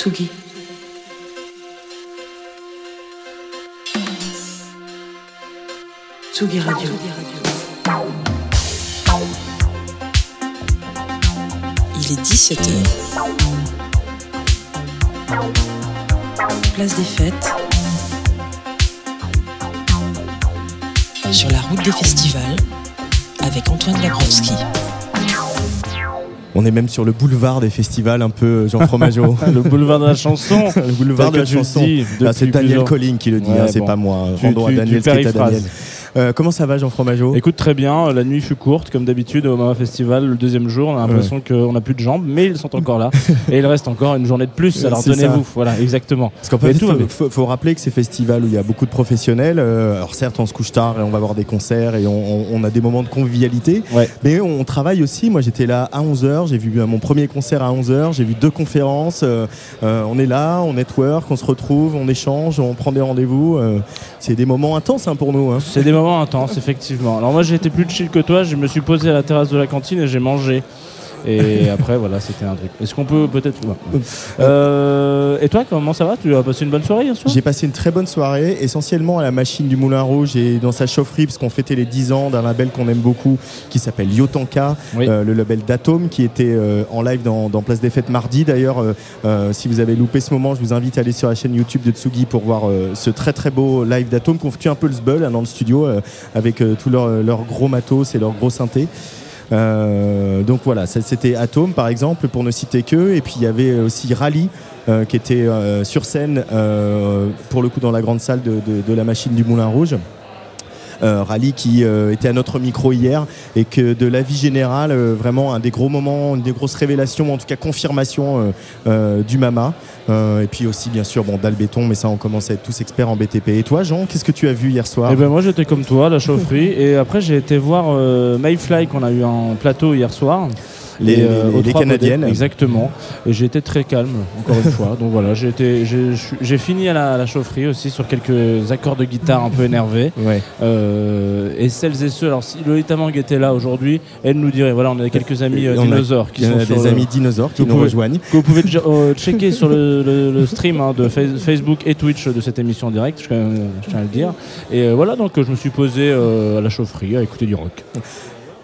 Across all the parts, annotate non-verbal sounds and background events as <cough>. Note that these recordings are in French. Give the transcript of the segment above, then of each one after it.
Tsugi. Tsugi Radio. Il est 17h. Place des fêtes. Sur la route des festivals avec Antoine Dabrowski. On est même sur le boulevard des festivals, un peu Jean Fromageau. <laughs> le boulevard de la chanson. <laughs> le boulevard de la chanson. Ah, c'est Daniel plusieurs- Colling qui le dit, Ouais, hein, c'est bon. pas moi. Tu- Rendons tu- à Daniel ce à. Daniel. Euh, comment ça va Jean Fromageau Écoute très bien, la nuit fut courte comme d'habitude au Mama Festival. Le deuxième jour, on a l'impression qu'on n'a plus de jambes, mais ils sont encore là. <laughs> et il reste encore une journée de plus, alors C'est ça. tenez-vous. Voilà, exactement. Parce qu'en fait, il faut, faut- rappeler que ces festivals où il y a beaucoup de professionnels, euh, alors certes on se couche tard et on va voir des concerts et on, a des moments de convivialité, Ouais. mais on travaille aussi. Moi j'étais là à 11h, j'ai vu euh, mon premier concert à 11h, j'ai vu deux conférences, euh, euh, on est là, on network, on se retrouve, on échange, on prend des rendez-vous. euh, c'est des moments intenses hein, pour nous. hein. C'est des moments intenses, effectivement. Alors moi, j'ai été plus chill que toi. Je me suis posé à la terrasse de la cantine et j'ai mangé. Et après, voilà, c'était un truc. Est-ce qu'on peut peut-être. ouais. Euh, et toi, comment ça va? Tu as passé une bonne soirée hier soir? J'ai passé une très bonne soirée, essentiellement à la machine du Moulin Rouge et dans sa chaufferie, parce qu'on fêtait les 10 ans d'un label qu'on aime beaucoup, qui s'appelle Yotanka, Oui. euh, le label d'Atome, qui était euh, en live dans, dans Place des Fêtes mardi. D'ailleurs, euh, si vous avez loupé ce moment, je vous invite à aller sur la chaîne YouTube de Tsugi pour voir ce très très beau live d'Atome, qu'on fait un peu le sbul hein, dans le studio, avec tous leurs leurs gros matos et leurs gros synthés. Euh, donc voilà, c'était Atome par exemple, pour ne citer que. Et puis il y avait aussi Rally, euh, qui était euh, sur scène, euh, pour le coup dans la grande salle de la machine du Moulin Rouge. Euh, Rally qui euh, était à notre micro hier et que de la vie générale, euh, vraiment un des gros moments, une des grosses révélations, en tout cas confirmation du Mama. Euh, et puis aussi bien sûr bon Dalbéton, mais ça on commence à être tous experts en BTP. Et toi Jean, qu'est-ce que tu as vu hier soir? Eh ben moi j'étais comme toi, la chaufferie, <laughs> et après j'ai été voir euh, Mayfly qu'on a eu en plateau hier soir. Les- euh, les- Trois Canadiennes. Exactement. Et j'ai été très calme, encore une fois. Donc voilà, j'ai été, j'ai, j'ai fini à la, à la chaufferie aussi sur quelques accords de guitare un peu énervés. Ouais. Euh, et celles et ceux, alors si Lolita Mang était là aujourd'hui, elle nous dirait voilà, on a quelques amis euh, On a- dinosaures qui sont a sur des le- amis dinosaures qui nous pouvez- rejoignent. que vous pouvez euh, checker sur le, le- le stream hein, de Fa- Facebook et Twitch de cette émission en direct, je, je tiens à le dire. Et euh, voilà, donc euh, je me suis posé euh, à la chaufferie à écouter du rock.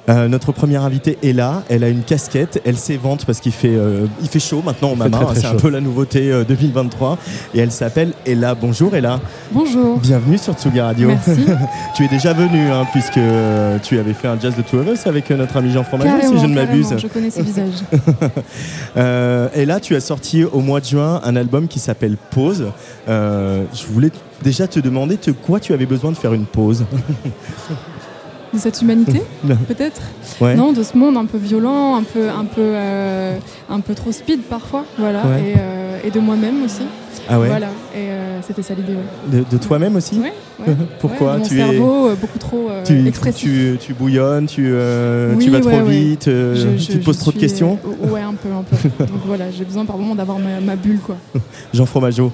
Euh, notre première invitée est là, elle a une casquette, elle s'évente parce qu'il fait, euh, il fait chaud maintenant au Mama, c'est un peu la nouveauté euh, 2023 et elle s'appelle Ella. Bonjour Ella, Bonjour. bienvenue sur Tsuga Radio. Merci. <laughs> tu es déjà venue hein, puisque euh, tu avais fait un jazz de Two of Us avec euh, notre ami Jean Fromageau si je ne m'abuse. Je connais ce visage. <laughs> Euh, et là, tu as sorti au mois de juin un album qui s'appelle Pause. Euh, je voulais déjà te demander de quoi tu avais besoin de faire une pause. <laughs> De cette humanité, <laughs> peut-être Ouais. Non, de ce monde un peu violent, un peu, un peu, euh, un peu trop speed parfois, voilà. Ouais. Et, euh, et de moi-même aussi. Ah ouais. Voilà. Et euh, c'était ça l'idée. Ouais. De, de toi-même aussi. Ouais, <laughs> ouais. Pourquoi Ouais, de mon tu es cerveau euh, beaucoup trop euh, tu, expressif. tu, tu bouillonnes, tu, euh, Oui, tu vas ouais, trop ouais. vite, euh, Je- je- tu te poses trop de questions. ouais, un peu, un peu. <laughs> Donc voilà, j'ai besoin par moment d'avoir ma, ma bulle, quoi. <laughs> Jean Fromageau.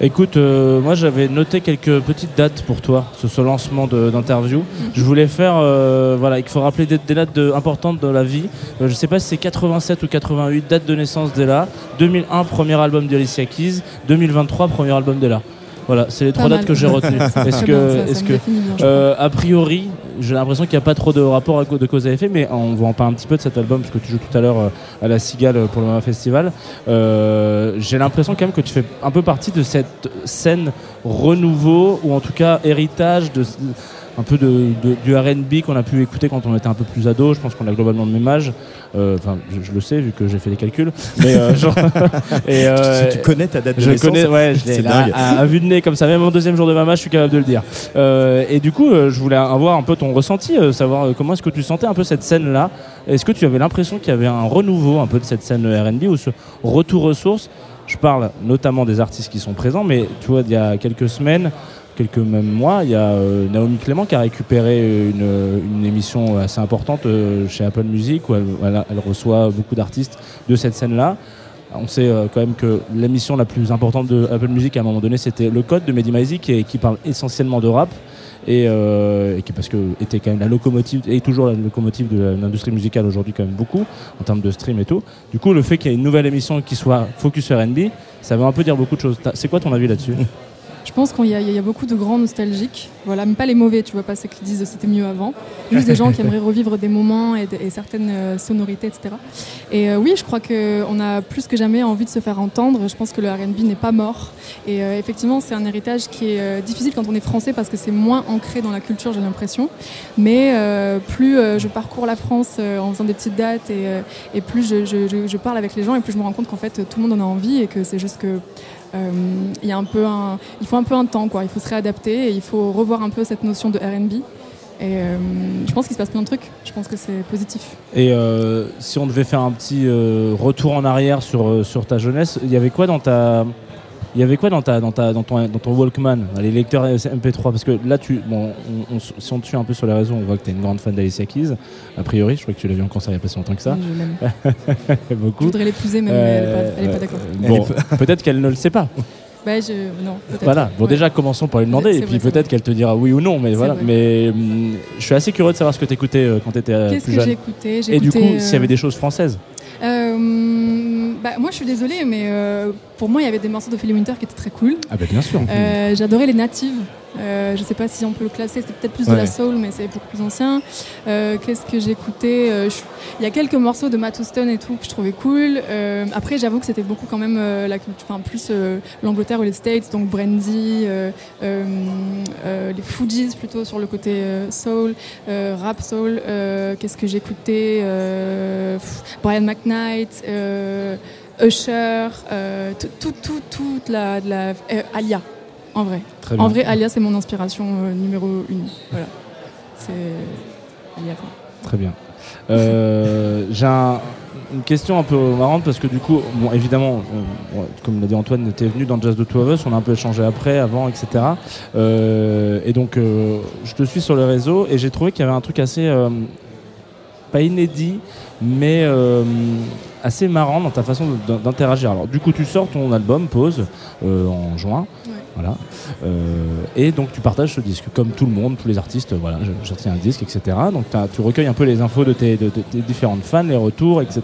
Écoute, euh, moi j'avais noté quelques petites dates pour toi, ce, ce lancement d'interview. Je voulais faire, euh, voilà, il faut rappeler des, des dates de- importantes de la vie. Euh, je sais pas si c'est 87 ou 88, date de naissance d'Ella. 2001, premier album d'Alicia Keys. 2023, premier album d'Ella. Voilà, c'est les Pas trois mal. dates que j'ai retenues. <laughs> Est-ce que, est-ce que euh, a priori, j'ai l'impression qu'il n'y a pas trop de rapport de cause à effet, mais on va en parler un petit peu de cet album, parce que tu joues tout à l'heure à la Cigale pour le Mama Festival. j'ai l'impression quand même que tu fais un peu partie de cette scène renouveau, ou en tout cas héritage de un peu de, du RB qu'on a pu écouter quand on était un peu plus ado. Je pense qu'on a globalement le même âge. Euh, enfin, je, le sais vu que j'ai fait des calculs. Mais euh, genre, <laughs> et, euh, tu, connais ta date de je naissance connais, ouais, je <laughs> l'ai à, vue de nez comme ça. Même mon deuxième jour de maman, je suis capable de le dire. et du coup, je voulais avoir un peu ton ressenti, savoir comment est-ce que tu sentais un peu cette scène-là. Est-ce que tu avais l'impression qu'il y avait un renouveau un peu de cette scène RB ou ce retour aux sources? Je parle notamment des artistes qui sont présents, mais tu vois, il y a quelques semaines, quelques mois, il y a euh, Naomi Clément qui a récupéré une, émission assez importante euh, chez Apple Music où elle, reçoit beaucoup d'artistes de cette scène-là. On sait euh, quand même que l'émission la plus importante de Apple Music à un moment donné, c'était Le Code de Mehdi Maizi qui, qui, parle essentiellement de rap. Et, qui parce que était quand même la locomotive et toujours la locomotive de l'industrie musicale aujourd'hui quand même beaucoup en termes de stream et tout. Du coup, le fait qu'il y ait une nouvelle émission qui soit focus R&B, ça veut un peu dire beaucoup de choses. C'est quoi ton avis là-dessus? Je pense qu'il y, a beaucoup de grands nostalgiques, voilà, mais pas les mauvais, tu vois, pas ceux qui disent c'était mieux avant, juste des gens qui <laughs> aimeraient revivre des moments et, certaines euh, sonorités, etc. Et euh, oui, je crois qu'on a plus que jamais envie de se faire entendre. Je pense que le RB n'est pas mort. Et euh, effectivement, c'est un héritage qui est difficile quand on est français parce que c'est moins ancré dans la culture, j'ai l'impression. Mais plus je parcours la France en faisant des petites dates et, plus je, je, parle avec les gens et plus je me rends compte qu'en fait tout le monde en a envie et que c'est juste que il, y a un peu un, il faut un peu un temps, quoi. il faut se réadapter et il faut revoir un peu cette notion de RB. Et euh, je pense qu'il se passe plein de trucs. Je pense que c'est positif. Et euh, si on devait faire un petit retour en arrière sur, sur ta jeunesse, il y avait quoi dans ta, il y avait quoi dans, ta, dans, ta, dans, ton, dans ton Walkman, les lecteurs MP3 Parce que là, tu, bon, on, si on te suit un peu sur les réseaux, on voit que tu es une grande fan d'Alicia Keys. A priori, je crois que tu l'as vu en concert il n'y a pas si longtemps que ça. je <laughs> Beaucoup. Je voudrais l'épouser, mais elle n'est pas, d'accord. Bon, peut-être qu'elle ne le sait pas. Bah, je... Non, voilà. Bon, déjà, commençons par lui demander, et puis peut-être qu'elle te dira oui ou non. Mais voilà. Mais hum, je suis assez curieux de savoir ce que tu écoutais euh, quand tu étais euh, plus jeune. Qu'est-ce que j'ai écouté Et du coup, s'il y avait des choses françaises. Bah, moi, je suis désolée, mais euh, pour moi, il y avait des morceaux de Philly Winter qui étaient très cool. Ah, bah, bien sûr. Euh, j'adorais les natives. Euh, je sais pas si on peut le classer, c'est peut-être plus de la soul, mais c'est beaucoup plus ancien. Euh, qu'est-ce que j'écoutais euh, Il y a quelques morceaux de Matt Houston et tout que je trouvais cool. après, j'avoue que c'était beaucoup quand même la enfin plus l'Angleterre ou les States, donc Brandy, les Fugees plutôt sur le côté soul, rap soul. qu'est-ce que j'écoutais Brian McKnight. Usher, tout, tout, toute la, la Alia, en vrai. en vrai, Alia, c'est mon inspiration euh, numéro une. Voilà. C'est Alia. Très bien. Euh, j'ai une question un peu marrante parce que du coup, bon, évidemment, comme l'a dit Antoine, tu es venu dans Jazz de Two of Us, on a un peu échangé après, avant, etc. Euh, et donc, je te suis sur le réseau et j'ai trouvé qu'il y avait un truc assez, pas inédit, mais assez marrant dans ta façon d'interagir. Alors, du coup, tu sors ton album, Pause, en juin. Voilà. Euh, et donc tu partages ce disque, comme tout le monde, tous les artistes, voilà, je, un disque, etc. Donc tu recueilles un peu les infos de tes, de, différentes fans, les retours, etc.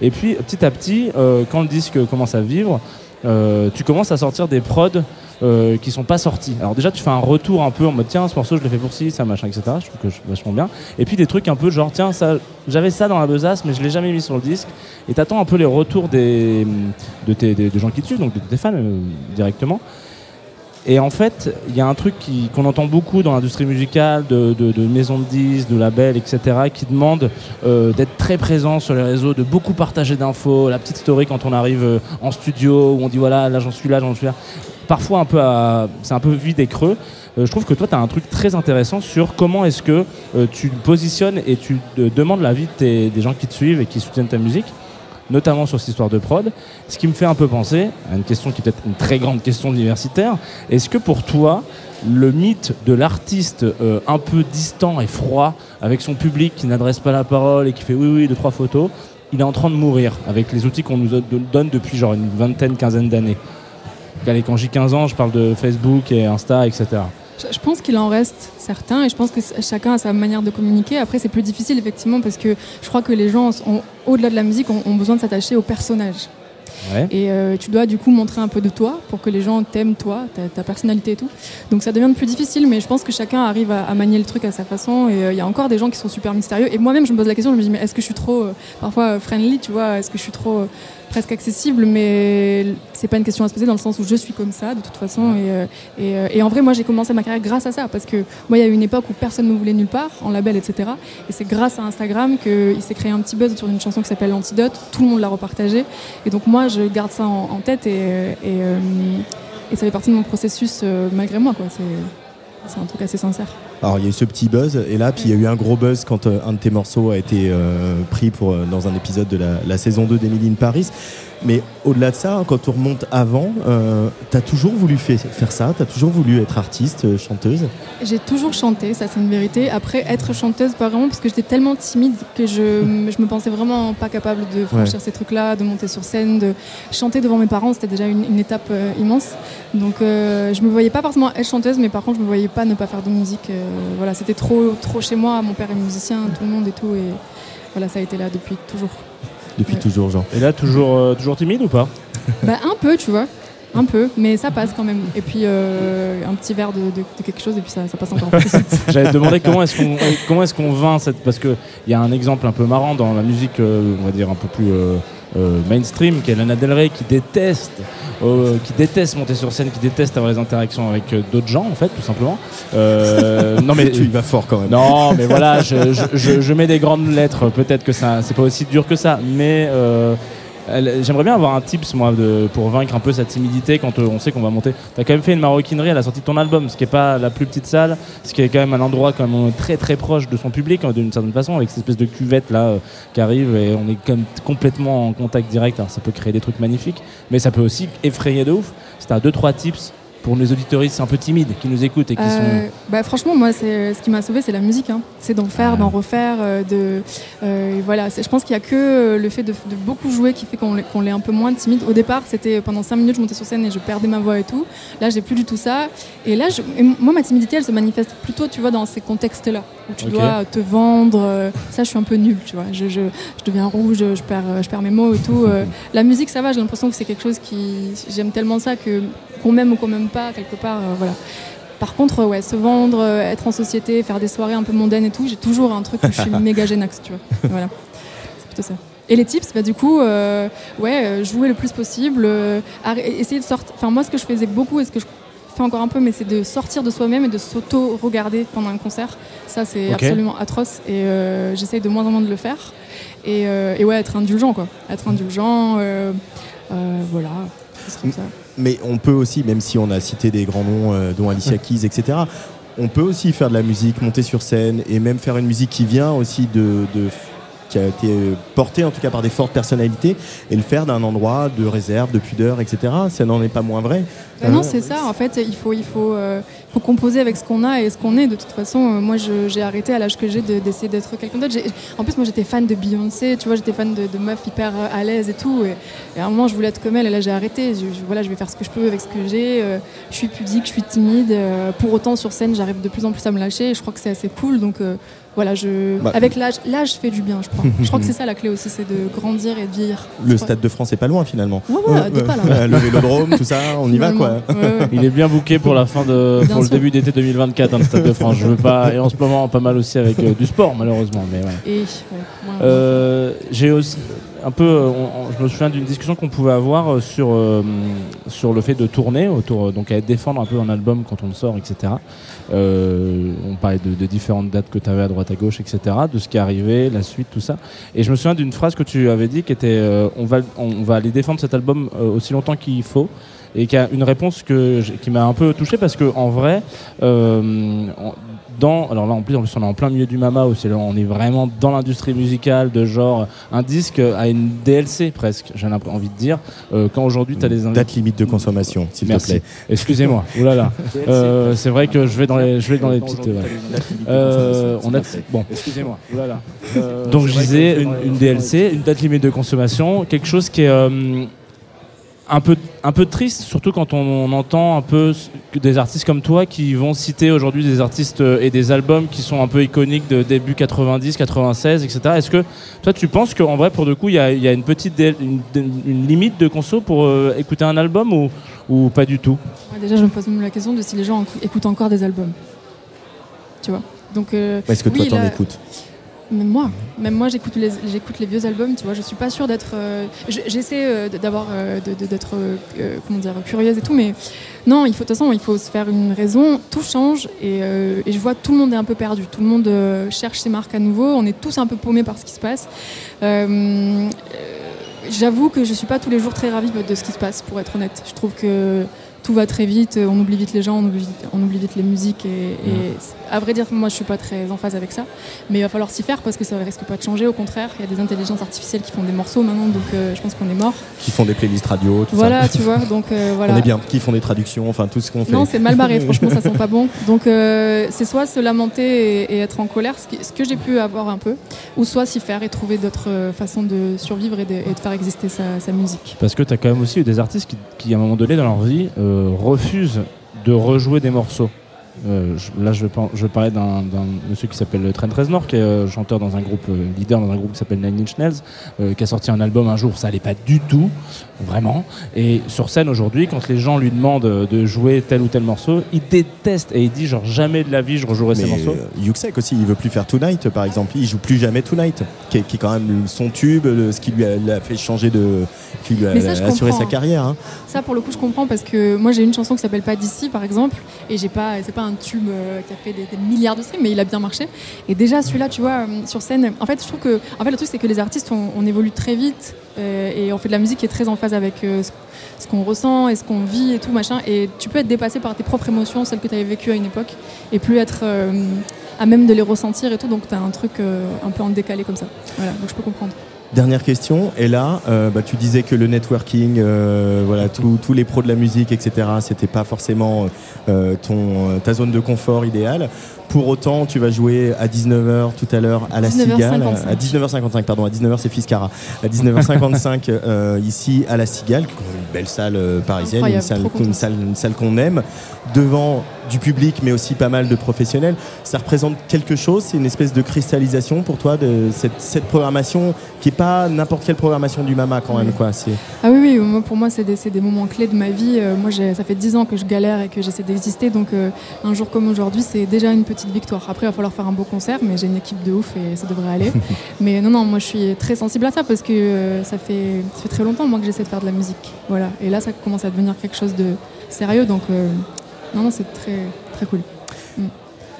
Et puis petit à petit, euh, quand le disque commence à vivre, euh, tu commences à sortir des prods euh, qui sont pas sortis. Alors déjà tu fais un retour un peu en mode tiens ce morceau je l'ai fait pour ci, ça machin, etc. Je trouve que je vachement bien. Et puis des trucs un peu genre tiens j'avais ça dans la besace mais je l'ai jamais mis sur le disque. Et t'attends un peu les retours des, de tes, des, gens qui te suivent, donc de tes fans directement. Et en fait, il y a un truc qu'on entend beaucoup dans l'industrie musicale, de, maisons de disques, de labels, etc., qui demandent euh, d'être très présent sur les réseaux, de beaucoup partager d'infos, la petite story quand on arrive euh, en studio, où on dit voilà, là j'en suis là, j'en suis là. Parfois, un peu c'est un peu vide et creux. Euh, je trouve que toi, tu as un truc très intéressant sur comment est-ce que tu positionnes et tu demandes l'avis de des gens qui te suivent et qui soutiennent ta musique notamment sur cette histoire de prod. Ce qui me fait un peu penser à une question qui est peut-être une très grande question universitaire. Est-ce que pour toi, le mythe de l'artiste euh, un peu distant et froid, avec son public qui n'adresse pas la parole et qui fait oui, oui, deux, trois photos, il est en train de mourir avec les outils qu'on nous donne depuis genre une vingtaine, quinzaine d'années? Quand j'ai 15 ans, je parle de Facebook et Insta, etc. Je pense qu'il en reste certains et je pense que chacun a sa manière de communiquer. Après, c'est plus difficile effectivement parce que je crois que les gens, au-delà de la musique, ont, besoin de s'attacher au personnage. Ouais. Et euh, tu dois du coup montrer un peu de toi pour que les gens t'aiment toi, ta, ta personnalité et tout. Donc ça devient de plus difficile, mais je pense que chacun arrive à, à manier le truc à sa façon. Et euh, il y a encore des gens qui sont super mystérieux. Et moi-même, je me pose la question, je me dis, mais est-ce que je suis trop euh, parfois friendly, tu vois? Est-ce que je suis trop presque accessible Mais c'est pas une question à se poser dans le sens où je suis comme ça de toute façon. Et, euh, et, euh, et en vrai, moi, j'ai commencé ma carrière grâce à ça parce que moi, il y a eu une époque où personne ne me voulait nulle part, en label, etc. Et c'est grâce à Instagram qu'il s'est créé un petit buzz autour d'une chanson qui s'appelle Antidote. Tout le monde l'a repartagé. Et donc moi, je garde ça en, en tête et, et, euh, et ça fait partie de mon processus malgré moi. quoi. C'est c'est un truc assez sincère. Alors il y a eu ce petit buzz et là puis il y a eu un gros buzz quand euh, un de tes morceaux a été euh, pris pour euh, dans un épisode de la, la saison 2 d'Emily in Paris. Mais au-delà de ça, quand on remonte avant, euh, t'as toujours voulu faire ça, t'as toujours voulu être artiste, euh, chanteuse? J'ai toujours chanté, ça c'est une vérité. Après, être chanteuse, pas vraiment, parce que j'étais tellement timide que je, <laughs> je me pensais vraiment pas capable de franchir ces trucs-là, de monter sur scène, de chanter devant mes parents. C'était déjà une, une étape euh, immense. Donc je me voyais pas forcément être chanteuse, mais par contre, je me voyais pas ne pas faire de musique. voilà, c'était trop, trop chez moi. Mon père est musicien, tout le monde et tout. Et voilà, ça a été là depuis toujours. Depuis Ouais. toujours, Jean. Et là, toujours, euh, toujours timide ou pas <laughs> Bah, un peu, tu vois. Un peu, mais ça passe quand même. Et puis euh, un petit verre de, de- de quelque chose, et puis ça, ça passe encore plus vite. <laughs> J'allais te demander comment est-ce qu'on euh, comment est-ce qu'on vainc cette parce que il y a un exemple un peu marrant dans la musique euh, on va dire un peu plus euh, mainstream qui est Lana Del Rey qui déteste euh, qui déteste monter sur scène qui déteste avoir les interactions avec euh, d'autres gens en fait tout simplement Euh, <laughs> non mais tu y vas fort quand même. non mais voilà je, <laughs> je, je- je mets des grandes lettres peut-être que ça c'est pas aussi dur que ça mais euh, J'aimerais bien avoir un tips moi pour vaincre un peu sa timidité quand euh, on sait qu'on va monter. T'as quand même fait une maroquinerie à la sortie de ton album, ce qui est pas la plus petite salle, ce qui est quand même un endroit quand même très très proche de son public hein, d'une certaine façon avec cette espèce de cuvette là euh, qui arrive et on est même complètement en contact direct. Ça peut créer des trucs magnifiques, mais ça peut aussi effrayer de ouf. Si t'as deux trois tips pour les auditoristes un peu timides qui nous écoutent et qui Euh, bah, franchement, moi, c'est ce qui m'a sauvé, c'est la musique. hein. C'est d'en faire, Ah. d'en refaire. euh, de, euh, voilà, C'est- je pense qu'il n'y a que le fait de, de beaucoup jouer qui fait qu'on l'est- qu'on l'est un peu moins timide. Au départ, c'était pendant 5 minutes, je montais sur scène et je perdais ma voix et tout. Là, j'ai plus du tout ça. Et là, je- et moi, ma timidité, elle se manifeste plutôt, tu vois, dans ces contextes-là où tu Ok. dois te vendre. ça, je suis un peu nulle, tu vois. Je, je, je deviens rouge, je perds, je perds mes mots et tout. <laughs> la musique, ça va. J'ai l'impression que c'est quelque chose qui, j'aime tellement ça que qu'on m'aime ou qu'on m'aime pas, quelque part, euh, voilà. Par contre, ouais, se vendre, euh, être en société, faire des soirées un peu mondaines et tout, j'ai toujours un truc où je suis <laughs> méga génax, tu vois. Voilà, c'est plutôt ça. Et les tips, bah, du coup, euh, ouais, jouer le plus possible, essayer de sortir. Enfin, moi, ce que je faisais beaucoup et ce que je fais encore un peu, mais c'est de sortir de soi-même et de s'auto-regarder pendant un concert. Ça, c'est absolument atroce et j'essaye de moins en moins de le faire. Et, et ouais, être indulgent, quoi. Être indulgent, voilà, ce serait ça. Mais on peut aussi, même si on a cité des grands noms, euh, dont Alicia Keys, etc., on peut aussi faire de la musique, monter sur scène et même faire une musique qui vient aussi de. de- qui a été portée en tout cas par des fortes personnalités et le faire d'un endroit de réserve, de pudeur, etc. Ça n'en est pas moins vrai. Bah non, Euh, c'est ça. En fait, il faut, il faut, euh, faut composer avec ce qu'on a et ce qu'on est. De toute façon, euh, moi, j'ai arrêté à l'âge que j'ai de- d'essayer d'être quelqu'un d'autre. En plus, moi, j'étais fan de Beyoncé. Tu vois, j'étais fan de, de meufs hyper euh, à l'aise et tout. Et, et à un moment, je voulais être comme elle. Et là, j'ai arrêté. Je, je- voilà, je vais faire ce que je peux avec ce que j'ai. Euh, je suis pudique, je suis timide. Euh, pour autant, sur scène, j'arrive de plus en plus à me lâcher. Et je crois que c'est assez cool. Donc euh, voilà, je... Bah. avec l'âge, l'âge fait du bien, je crois. je crois que c'est ça la clé aussi, c'est de grandir et de vieillir. Le. Stade de France est pas loin finalement. Ouais, ouais, pas là. le vélodrome, tout ça, on y va quoi. Finalement. Ouais, ouais. Il est bien booké pour la fin de Bien pour le début d'été 2024 hein, le Stade de France. Je veux pas et en ce moment pas mal aussi avec euh, du sport malheureusement mais ouais. Et Euh, j'ai aussi un peu, euh, je me souviens d'une discussion qu'on pouvait avoir euh, sur euh, sur le fait de tourner autour, donc à défendre un peu un album quand on le sort, etc. On parlait de, différentes dates que tu avais à droite à gauche, etc. De ce qui est arrivé, la suite, tout ça. Et je me souviens d'une phrase que tu avais dit qui était, on va on va aller défendre cet album aussi longtemps qu'il faut. Et qui a une réponse que, qui m'a un peu touché parce que en vrai, dans, alors là en plus, en plus on est en plein milieu du Mama où on est vraiment dans l'industrie musicale de genre un disque à une DLC presque j'ai envie de dire. Euh, quand aujourd'hui tu as des Date limite de consommation, s'il te plaît. excusez-moi. Oulala <laughs> euh, c'est vrai que je vais dans les je vais dans les petites. Euh, on a bon. Excusez-moi. Oulala donc je disais une, une DLC une date limite de consommation quelque chose qui est euh, un peu, un peu triste, surtout quand on, entend un peu des artistes comme toi qui vont citer aujourd'hui des artistes euh, et des albums qui sont un peu iconiques de début 90, 96, etc. Est-ce que toi tu penses qu'en vrai pour le coup il y a, une petite une, limite de conso pour euh, écouter un album ou, ou pas du tout? Déjà je me pose même la question de si les gens écoutent encore des albums. Tu vois? Donc, euh, Est-ce que toi t'en écoutes? Même moi, même moi, j'écoute les, j'écoute les vieux albums. Tu vois, je suis pas sûre d'être. Euh, j'essaie euh, d'avoir, euh, d'être, comment dire, curieuse et tout, mais non, il faut de toute façon, il faut se faire une raison. Tout change et, et je vois tout le monde est un peu perdu. Tout le monde cherche ses marques à nouveau. On est tous un peu paumés par ce qui se passe. J'avoue que je suis pas tous les jours très ravie de ce qui se passe, pour être honnête. Je trouve que tout va très vite, on oublie vite les gens, on oublie, on oublie vite les musiques. Et, à vrai dire, moi je suis pas très en phase avec ça, mais il va falloir s'y faire parce que ça risque pas de changer. Au contraire, il y a des intelligences artificielles qui font des morceaux maintenant, donc euh, je pense qu'on est mort. Qui font des playlists radio, tout voilà, ça. Voilà, tu vois, donc euh, <laughs> voilà. On est bien, qui font des traductions, enfin tout ce qu'on fait. Non, c'est mal barré, franchement, ça sent pas bon. <laughs> Donc euh, c'est soit se lamenter et, être en colère, ce, que j'ai pu avoir un peu, ou soit s'y faire et trouver d'autres façons de survivre et de, faire exister sa, musique. Parce que tu as quand même aussi eu des artistes qui, qui, à un moment donné dans leur vie, refusent de rejouer des morceaux. Euh, là, je, je parlais d'un monsieur qui s'appelle Trent Reznor, qui est euh, chanteur dans un groupe, euh, leader dans un groupe qui s'appelle Nine Inch Nails, qui a sorti un album un jour. Ça allait pas du tout, vraiment. Et sur scène aujourd'hui, quand les gens lui demandent de jouer tel ou tel morceau, il déteste et il dit genre jamais de la vie je rejouerai ces morceaux. Yuxek aussi, il veut plus faire Tonight, par exemple. Il joue plus jamais Tonight, qui est, qui est quand même son tube, ce qui lui a, fait changer de, qui lui a, assuré sa carrière. Hein. Ça, pour le coup, je comprends parce que moi, j'ai une chanson qui s'appelle Pas d'ici, par exemple, et j'ai pas, c'est pas un tube euh, qui a fait des, milliards de streams, mais il a bien marché. Et déjà, celui-là, tu vois, euh, sur scène, en fait, je trouve que, en fait, le truc, c'est que les artistes, on, évolue très vite euh, et on fait de la musique qui est très en phase avec ce qu'on ressent et ce qu'on vit et tout machin. Et tu peux être dépassé par tes propres émotions, celles que tu avais vécues à une époque, et plus être à même de les ressentir et tout. Donc tu as un truc un peu en décalé comme ça. Voilà, donc je peux comprendre. Dernière question, et là, euh, bah, tu disais que le networking, euh, voilà, tous les pros de la musique, etc., c'était pas forcément euh, ton, ta zone de confort idéale. Pour autant, tu vas jouer à 19h tout à l'heure à la Cigale. À 19h55, pardon, à 19h c'est Fiscara. À 19h55 <laughs> euh, ici à la Cigale, une belle salle euh, parisienne, une salle, une salle, qu'on aime, devant du public mais aussi pas mal de professionnels. Ça représente quelque chose, c'est une espèce de cristallisation pour toi de cette, programmation qui n'est pas n'importe quelle programmation du Mama quand même. Quoi. Ah oui, oui, pour moi c'est des, des, moments clés de ma vie. Euh, moi ça fait 10 ans que je galère et que j'essaie d'exister, donc un jour comme aujourd'hui c'est déjà une petite victoire. Après, il va falloir faire un beau concert, mais j'ai une équipe de ouf et ça devrait aller. <laughs> mais non, non, moi je suis très sensible à ça parce que euh, ça, fait, ça fait très longtemps moi que j'essaie de faire de la musique. Voilà. Et là, ça commence à devenir quelque chose de sérieux, donc euh, non, non, c'est très, très cool.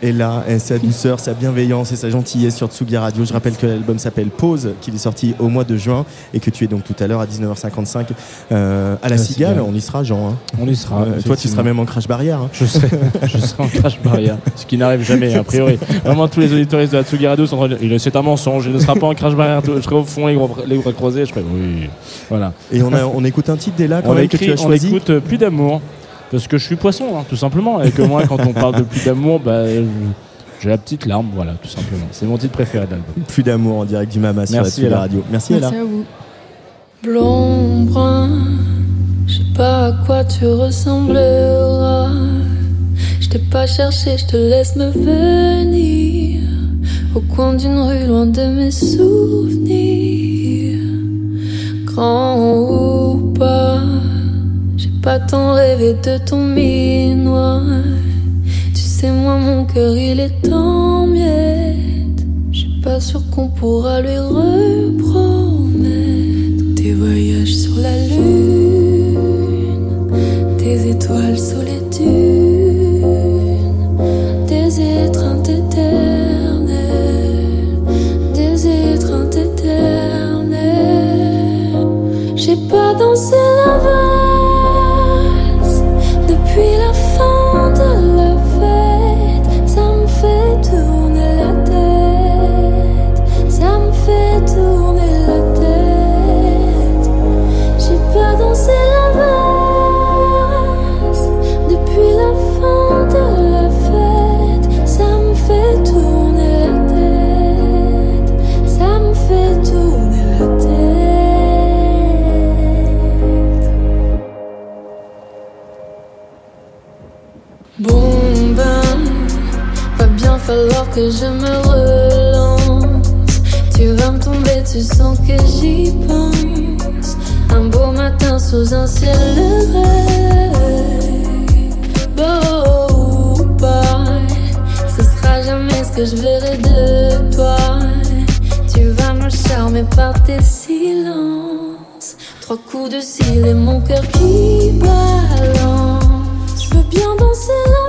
Et là, sa douceur, sa bienveillance et sa gentillesse sur Tsugi Radio. Je rappelle que l'album s'appelle Pause, qu'il est sorti au mois de juin et que tu es donc tout à l'heure à 19h55 euh, à la, Cigale. On y sera, Jean. Hein. On y sera. Euh, toi, tu seras même en crash barrière. Hein. Je, serai, je serai en crash barrière, ce qui n'arrive jamais, a priori. Vraiment, tous les auditeurs de la Tsugi Radio sont en train de dire c'est un mensonge, il ne sera pas en crash barrière. Je serai au fond, les, les bras croisés. Je serai oui. Voilà. Et on, a, on écoute un titre dès là quand même que tu as choisi. On écoute Plus d'amour. Parce que je suis poisson, hein, tout simplement. Et que moi, quand on parle de plus d'amour, bah, j'ai la petite larme, voilà, tout simplement. C'est mon titre préféré de l'album. Plus d'amour en direct du Mama sur la radio. Merci, Merci à vous. Blond, brun, je sais pas à quoi tu ressembleras. Je t'ai pas cherché, je te laisse me venir. Au coin d'une rue, loin de mes souvenirs. Grand ou pas, pas tant rêvé de ton minois. C'est moi, mon cœur, il est en miettes. Je suis pas sûr qu'on pourra lui repromettre des voyages sur la lune, des étoiles sous les dunes, des étreintes éternelles, des étreintes éternelles. J'ai pas dansé la depuis je me relance. Tu vas me tomber, tu sens que j'y pense. Un beau matin sous un ciel de Beau ou pas, ce sera jamais ce que je verrai de toi. Tu vas me charmer par tes silences. Trois coups de cils et mon cœur qui balance. Je veux bien danser la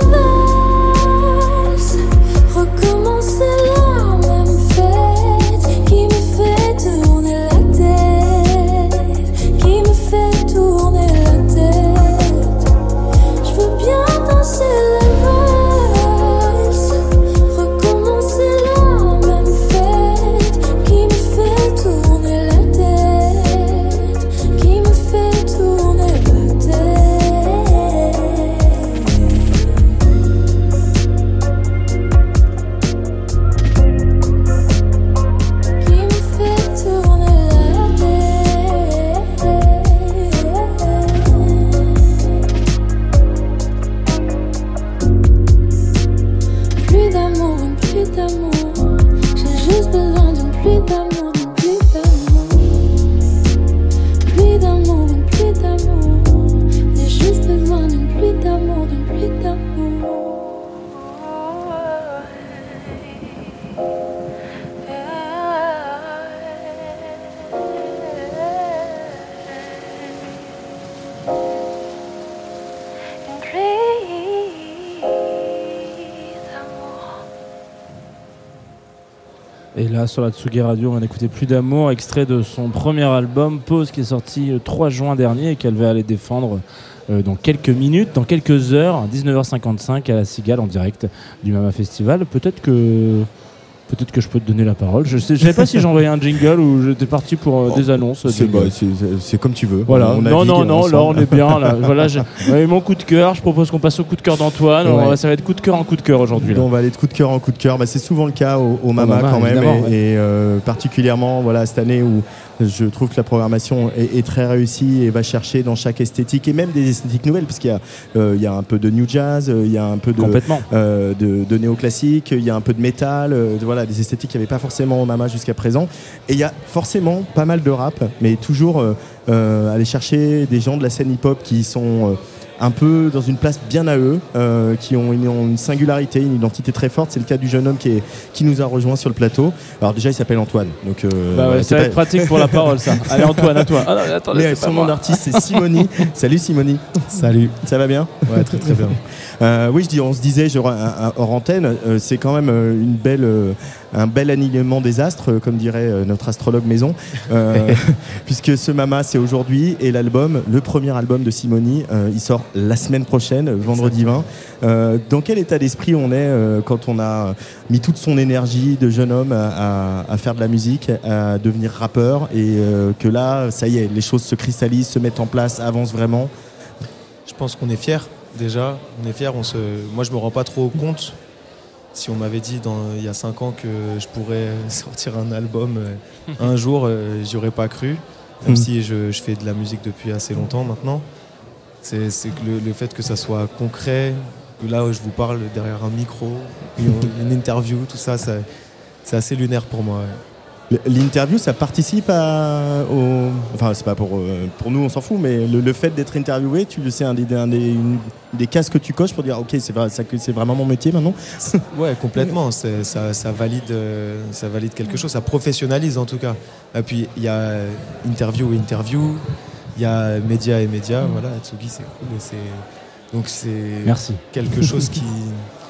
sur la Tsugi Radio, on a écouté Plus d'amour, extrait de son premier album, Pause, qui est sorti le 3 juin dernier et qu'elle va aller défendre euh, dans quelques minutes, dans quelques heures, à 19h55 à la Cigale en direct du Mama Festival. Peut-être que. Peut-être que je peux te donner la parole. Je ne savais pas si j'envoyais un jingle ou j'étais parti pour euh, des annonces. C'est bah, comme tu veux. Voilà. On Non, non, non, là on est bien. Là. <laughs> voilà, j'ai mon coup de cœur. Je propose qu'on passe au coup de cœur d'Antoine. Ouais. Ça va être coup de cœur en coup de cœur aujourd'hui. On va aller de coup de cœur en coup de cœur. Bah, c'est souvent le cas au, au Mama, Mama, quand même. et ouais. et, euh, particulièrement voilà, cette année où je trouve que la programmation est, est très réussie et va chercher dans chaque esthétique et même des esthétiques nouvelles parce qu'il y, a, euh, il y a un peu de new jazz, il y a un peu de, de, de néoclassique, il y a un peu de métal, des esthétiques qu'il n'y avait pas forcément au Mama jusqu'à présent. Et il y a forcément pas mal de rap, mais toujours euh, euh, aller chercher des gens de la scène hip-hop qui sont euh, un peu dans une place bien à eux, euh, qui ont une, ont une singularité, une identité très forte. C'est le cas du jeune homme qui, est, qui nous a rejoint sur le plateau. Alors déjà, il s'appelle Antoine. Donc, euh, Bah ouais, ça va pas- être pratique pour la parole, ça. <laughs> Allez, Antoine, à toi. Ah non, attendez, mais son nom d'artiste, c'est Simoni. <laughs> Salut Simoni. Salut. Ça va bien Ouais, très très bien. <laughs> Euh, oui, je dis, on se disait genre, hors antenne, euh, c'est quand même euh, une belle, euh, un bel alignement des astres, euh, comme dirait euh, notre astrologue maison, euh, <laughs> <laughs> puisque ce Mama c'est aujourd'hui et l'album, le premier album de Simoni, euh, il sort la semaine prochaine, vendredi 20. Euh, dans quel état d'esprit on est euh, quand on a mis toute son énergie de jeune homme à, à- à faire de la musique, à devenir rappeur et euh, que là, ça y est, les choses se cristallisent, se mettent en place, avancent vraiment? Je pense qu'on est fiers déjà. On est fiers. On se... Moi, je me rends pas trop compte. Si on m'avait dit dans... il y a 5 ans que je pourrais <laughs> sortir un album euh, un jour, euh, j'y aurais pas cru. Même Mm. si je, je fais de la musique depuis assez longtemps maintenant. C'est le, le fait que ça soit concret, que là où je vous parle derrière un micro, une, une interview, tout ça, ça- c'est assez lunaire pour moi. ouais. L'interview, ça participe à, au. Enfin, c'est pas pour, euh, pour nous, on s'en fout, mais le, le fait d'être interviewé, tu le sais, un des, un des, une- des cases que tu coches pour dire, ok, c'est vrai, vraiment mon métier maintenant. <laughs> Ouais, complètement. Ça, ça valide, euh, ça valide quelque chose. Ça professionnalise en tout cas. Et puis il y a interview et interview. Il y a média et média. Voilà, Atsugi, c'est cool. et Donc c'est Merci. quelque chose qui, <laughs>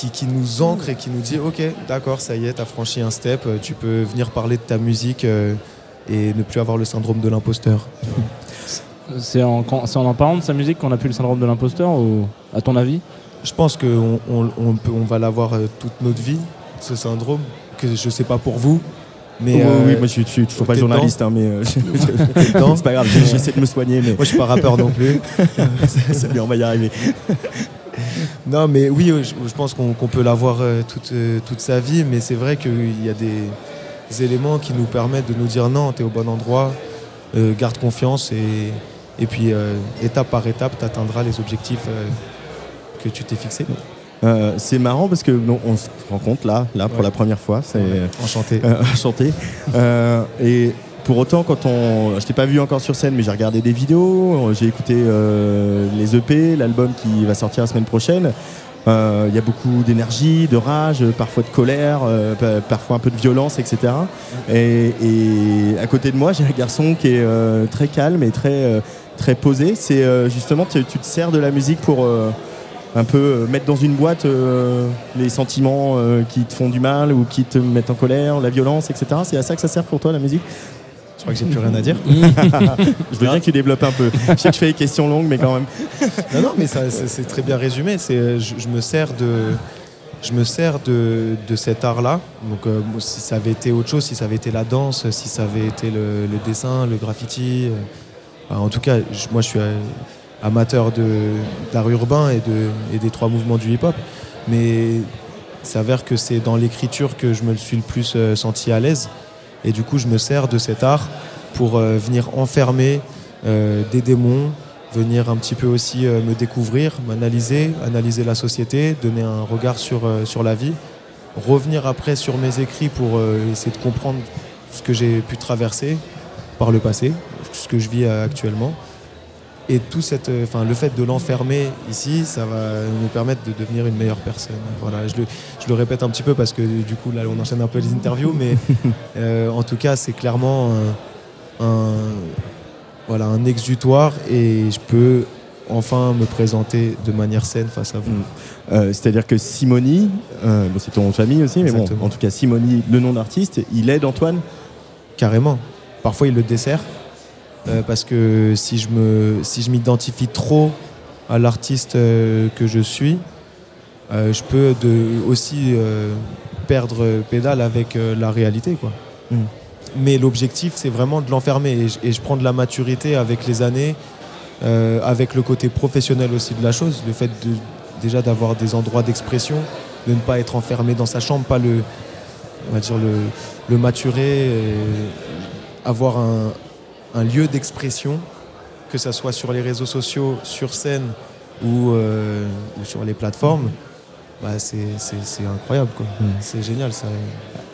qui, qui nous ancre et qui nous dit, ok, d'accord, ça y est, t'as franchi un step. euh, Tu peux venir parler de ta musique euh, et ne plus avoir le syndrome de l'imposteur. <laughs> C'est en, en en parlant de sa musique qu'on a pu le syndrome de l'imposteur, ou, à ton avis? Je pense qu'on on, on peut- on va l'avoir euh, toute notre vie, ce syndrome, que je sais pas pour vous. Mais oui, euh, oui, moi je suis, je suis toujours pas journaliste, hein, mais euh, <laughs> <laughs> c'est pas grave, j'essaie de me soigner, mais Moi, je suis pas rappeur non plus. c'est bien, on va y arriver. Non, mais oui, euh, je, je pense qu'on peut l'avoir euh, toute, euh, toute sa vie, mais c'est vrai qu'il y a des éléments qui nous permettent de nous dire non, tu es au bon endroit, euh, garde confiance et, et puis euh, étape par étape, tu atteindras les objectifs euh, que tu t'es fixés. Euh, c'est marrant parce que non, on se rencontre là, là pour Ouais. la première fois. C'est Enchanté. euh, <laughs> enchanté. Euh, et pour autant, quand on, je t'ai pas vu encore sur scène, mais j'ai regardé des vidéos, j'ai écouté euh, les EP, l'album qui va sortir la semaine prochaine. Euh, Il y a beaucoup d'énergie, de rage, parfois de colère, euh, pa- parfois un peu de violence, etc. Et, à côté de moi, j'ai un garçon qui est très calme et très, très posé. C'est justement, tu, tu te sers de la musique pour un peu mettre dans une boîte les sentiments qui te font du mal ou qui te mettent en colère, la violence, etc. C'est à ça que ça sert pour toi la musique? Je crois que j'ai plus rien à dire. <laughs> Je veux bien que tu développes un peu. Je sais que je fais des questions longues, mais quand même. Non, non, mais ça, c'est très bien résumé. C'est, euh, je, je me sers de, je me sers de, de cet art-là. Donc, euh, si ça avait été autre chose, si ça avait été la danse, si ça avait été le, le dessin, le graffiti, euh, enfin, en tout cas, je- moi, je suis euh, amateur de d'art urbain et de et des trois mouvements du hip-hop. Mais il s'avère que c'est dans l'écriture que je me le suis le plus euh, senti à l'aise. Et du coup, je me sers de cet art pour euh, venir enfermer euh, des démons, venir un petit peu aussi euh, me découvrir, m'analyser, analyser la société, donner un regard sur, la vie, revenir après sur mes écrits pour essayer de comprendre ce que j'ai pu traverser par le passé, ce que je vis actuellement. Et tout cette, euh, enfin, le fait de l'enfermer ici, ça va nous permettre de devenir une meilleure personne. Voilà, je le, je le répète un petit peu parce que du coup là on enchaîne un peu les interviews, mais <laughs> euh, en tout cas c'est clairement un, un- voilà, un exutoire et je peux enfin me présenter de manière saine face à vous. Euh, C'est-à-dire que Simoni, euh, bon, c'est ton nom de famille aussi, mais bon, en tout cas Simoni, le nom d'artiste, il aide Antoine? Carrément. Parfois, il le dessert. Euh, parce que si je me, si je m'identifie trop à l'artiste euh, que je suis, euh, je peux de, aussi perdre pédale avec la réalité. Quoi. Mm. Mais l'objectif, c'est vraiment de l'enfermer. Et, je- et je prends de la maturité avec les années, avec le côté professionnel aussi de la chose. Le fait de, déjà d'avoir des endroits d'expression, de ne pas être enfermé dans sa chambre, pas le, on va dire le, le maturer, et avoir un, un lieu d'expression, que ce soit sur les réseaux sociaux, sur scène ou, euh, ou sur les plateformes, bah c'est, incroyable. Mm. C'est génial. Ça.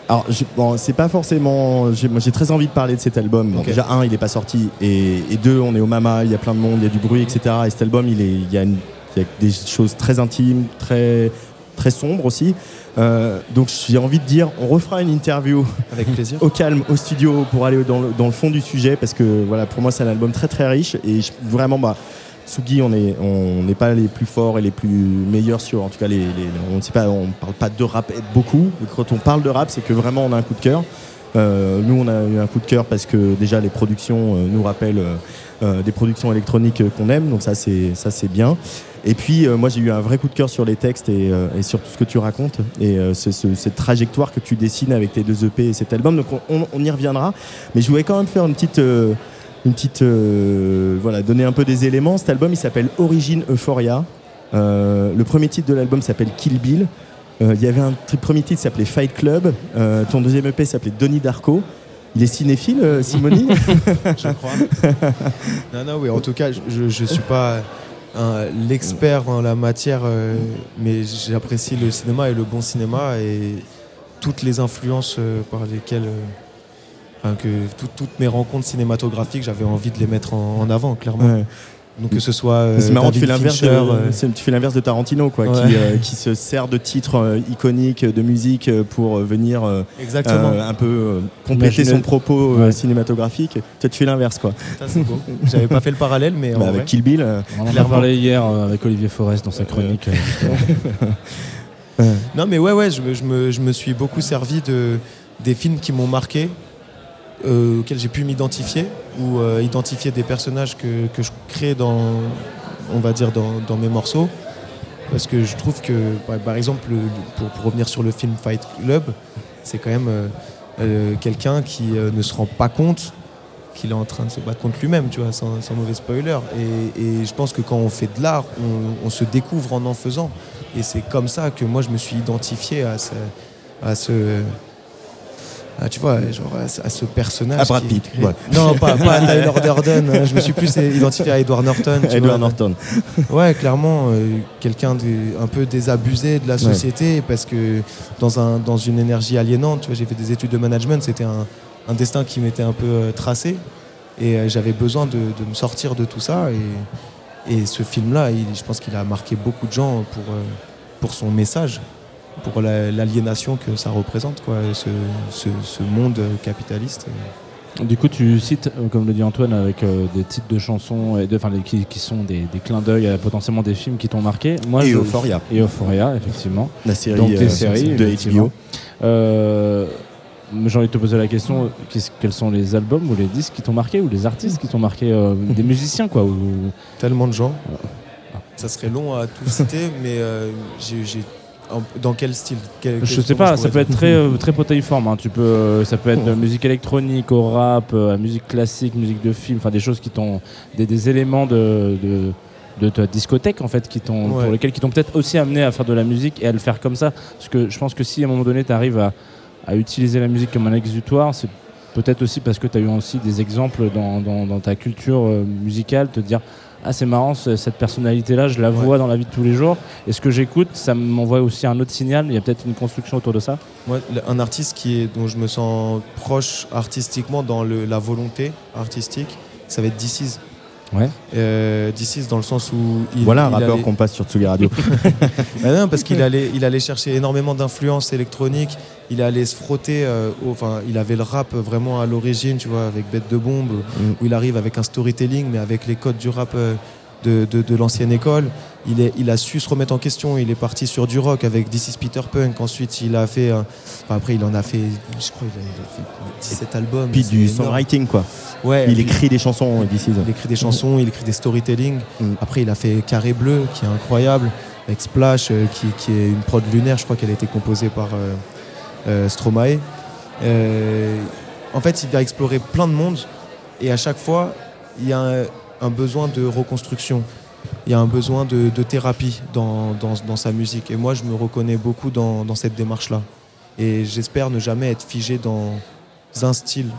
Alors, bon, c'est pas forcément. j'ai- très envie de parler de cet album. Déjà, un, il est pas sorti, et, et deux, on est au Mama, il y a plein de monde, il y a du bruit, etc. Et cet album, il, est, il, y a une- il y a des choses très intimes, très, très sombres aussi. Euh, donc, j'ai envie de dire, on refera une interview Avec plaisir. <laughs> au calme, au studio, pour aller dans le, dans le fond du sujet, parce que voilà, pour moi, c'est un album très très riche, et je- vraiment, bah. Tsugi, on n'est on pas les plus forts et les plus meilleurs sur, en tout cas, les, les- on ne sait pas, on parle pas de rap beaucoup. Mais quand on parle de rap, c'est que vraiment on a un coup de cœur. Euh, nous, on a eu un coup de cœur parce que déjà les productions euh, nous rappellent euh, des productions électroniques qu'on aime, donc ça c'est ça c'est bien. Et puis euh, moi j'ai eu un vrai coup de cœur sur les textes et, euh, sur tout ce que tu racontes et euh, ce- ce- cette trajectoire que tu dessines avec tes deux EP et cet album. Donc on, y reviendra. Mais je voulais quand même faire une petite une petite voilà donner un peu des éléments. Cet album il s'appelle Origine Euphoria. Le premier titre de l'album s'appelle Kill Bill. Il y avait un premier titre s'appelait Fight Club. Ton deuxième EP s'appelait Donnie Darko. Il est cinéphile, Simoni <laughs> je crois. non, non, oui, en tout cas, je ne suis pas l'expert en la matière, euh, mais j'apprécie le cinéma et le bon cinéma et toutes les influences euh, par lesquelles. euh, enfin, que tout- toutes mes rencontres cinématographiques, j'avais envie de les mettre en, avant, clairement. Donc que ce soit. euh, C'est marrant, tu fais l'inverse de, euh, c'est- tu fais l'inverse de Tarantino, quoi, Ouais. qui, euh, qui se sert de titres euh, iconiques de musique pour venir euh, Exactement. euh, un peu euh, compléter son propos euh, Ouais. cinématographique. Toi, tu fais l'inverse, quoi. Ça, c'est beau. J'avais pas fait le parallèle, mais <laughs> en Bah, vrai. avec Kill Bill. euh, On en a parlé hier euh, avec Olivier Forest dans sa chronique. <laughs> euh. Non, mais ouais, ouais, je, me- je me, je me suis beaucoup servi de, des films qui m'ont marqué, euh, auxquels j'ai pu m'identifier, ou euh, identifier des personnages que, que je crée dans, on va dire, dans, mes morceaux. Parce que je trouve que, par, exemple, le- pour, revenir sur le film Fight Club, c'est quand même euh, quelqu'un qui ne se rend pas compte qu'il est en train de se battre contre lui-même, tu vois, sans, mauvais spoiler. Et, je pense que quand on fait de l'art, on, se découvre en en faisant. Et c'est comme ça que moi je me suis identifié à ce, ah, tu vois, genre à, ce- à ce personnage. À Brad est Pitt, ouais. Non, pas, pas à <laughs> Tyler Durden. hein, Je me suis plus identifié à Edward Norton. tu Edward vois. Norton. Ouais, clairement, euh, quelqu'un un peu désabusé de la société parce que dans, un, dans une énergie aliénante, tu vois, j'ai fait des études de management, c'était un, un destin qui m'était un peu euh, tracé et euh, j'avais besoin de, de me sortir de tout ça et, et ce film-là, il- je pense qu'il a marqué beaucoup de gens pour, pour son message, pour la- l'aliénation que ça représente, quoi, ce, ce, ce monde capitaliste. Du coup, tu cites, euh, comme le dit Antoine, avec euh, des titres de chansons et de, qui, qui sont des, des clins d'œil à potentiellement des films qui t'ont marqué. Moi, Et je- Euphoria. Et Euphoria, effectivement. La série, Donc, les euh, séries de. HBO. Euh, J'ai envie de te poser la question quels sont les albums ou les disques qui t'ont marqué ou les artistes qui t'ont marqué euh, Des <laughs> musiciens, quoi ou- Tellement de gens. Ça serait long à tout citer, mais euh, j'ai- dans quel style? Quel- Je quel- sais comment pas, je ça peut être très, euh, très protéiforme. hein. Tu peux, euh, ça peut être de musique électronique, au rap, euh, musique classique, musique de film, enfin des choses qui t'ont, des, des éléments de, de, de ta discothèque en fait, qui t'ont, Ouais. pour lesquels qui t'ont peut-être aussi amené à faire de la musique et à le faire comme ça. Parce que je pense que si à un moment donné tu arrives à, à utiliser la musique comme un exutoire, c'est peut-être aussi parce que tu as eu aussi des exemples dans, dans- dans ta culture euh, musicale, te dire ah c'est marrant ce- cette personnalité là je la Ouais. vois dans la vie de tous les jours et ce que j'écoute ça m'envoie aussi un autre signal il y a peut-être une construction autour de ça Moi, le- un artiste qui est, dont je me sens proche artistiquement dans le- la volonté artistique, ça va être DC's. Ouais. Euh, dans le sens où il, Voilà un rappeur allait- qu'on passe sur Tsugi Radio. <laughs> Bah non, parce qu'il allait, il allait chercher énormément d'influences électroniques. Il allait se frotter. euh, au- enfin, il avait le rap vraiment à l'origine, tu vois, avec Bête de Bombe, Mm. où il arrive avec un storytelling, mais avec les codes du rap euh, de, de- de l'ancienne école. Il, est, il a su se remettre en question. Il est parti sur du rock avec This is Peter Punk. Ensuite, il a fait. euh, enfin, après, il en a fait. Je crois a, il a fait 17 albums. Puis du énorme. songwriting quoi. Ouais, Il écrit des chansons d'ici. il écrit des chansons, il écrit des storytelling. Mm. Après, il a fait Carré Bleu, qui est incroyable, avec Splash, euh, qui, qui est une prod lunaire. Je crois qu'elle a été composée par euh, euh, Stromae. En fait, il va explorer plein de mondes. Et à chaque fois, il y a un, un besoin de reconstruction. Il y a un besoin de, thérapie dans, dans- sa musique. Et moi, je me reconnais beaucoup dans, dans cette démarche-là. Et j'espère ne jamais être figé dans un style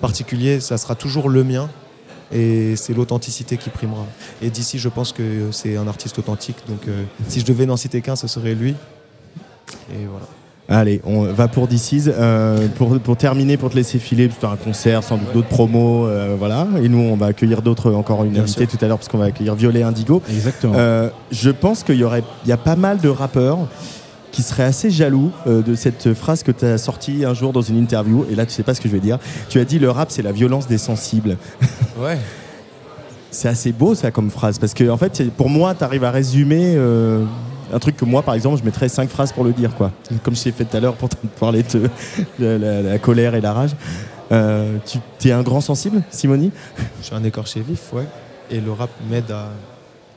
particulier. Ça sera toujours le mien et c'est l'authenticité qui primera. Et d'ici, je pense que c'est un artiste authentique. Donc, euh, si je devais n'en citer qu'un, ce serait lui. Et voilà. Allez, on va pour DC's. Euh, pour, pour terminer, pour te laisser filer, tu as un concert, sans doute d'autres promos, euh, voilà. Et nous, on va accueillir d'autres, encore une invitée tout à l'heure, parce qu'on va accueillir Violet Indigo. exactement Euh, je pense qu'il y aurait, il y a pas mal de rappeurs qui seraient assez jaloux euh, de cette phrase que tu as sortie un jour dans une interview. Et là, tu sais pas ce que je vais dire. Tu as dit le rap, c'est la violence des sensibles. <laughs> Ouais. C'est assez beau ça comme phrase parce que en fait pour moi tu arrives à résumer un truc que moi par exemple je mettrais cinq phrases pour le dire quoi comme je t'ai fait tout à l'heure pour parler de <laughs> la, la- la colère et la rage Euh, tu es un grand sensible Simoni? Je suis un écorché vif, ouais. Et le rap m'aide à,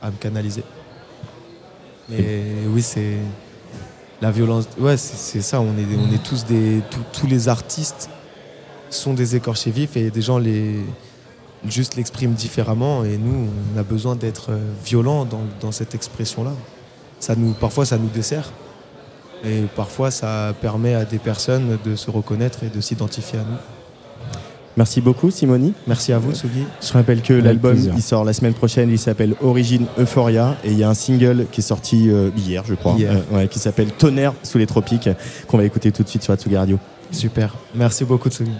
à me canaliser. Mais oui, c'est la violence. Ouais, c'est ça. On est, on est tous des. tous- tous les artistes sont des écorchés vifs et des gens les juste l'expriment différemment. Et nous, on a besoin d'être violents dans, dans cette expression-là. Ça nous, parfois, ça nous dessert. Et parfois, ça permet à des personnes de se reconnaître et de s'identifier à nous. Merci beaucoup Simoni Merci à vous, Sugi. je rappelle que Avec l'album plaisir. il sort la semaine prochaine il s'appelle Origine Euphoria et il y a un single qui est sorti euh, hier je crois Hier. euh, ouais, qui s'appelle Tonnerre sous les tropiques qu'on va écouter tout de suite sur Atsugi Radio Super. Merci beaucoup, Tsugi.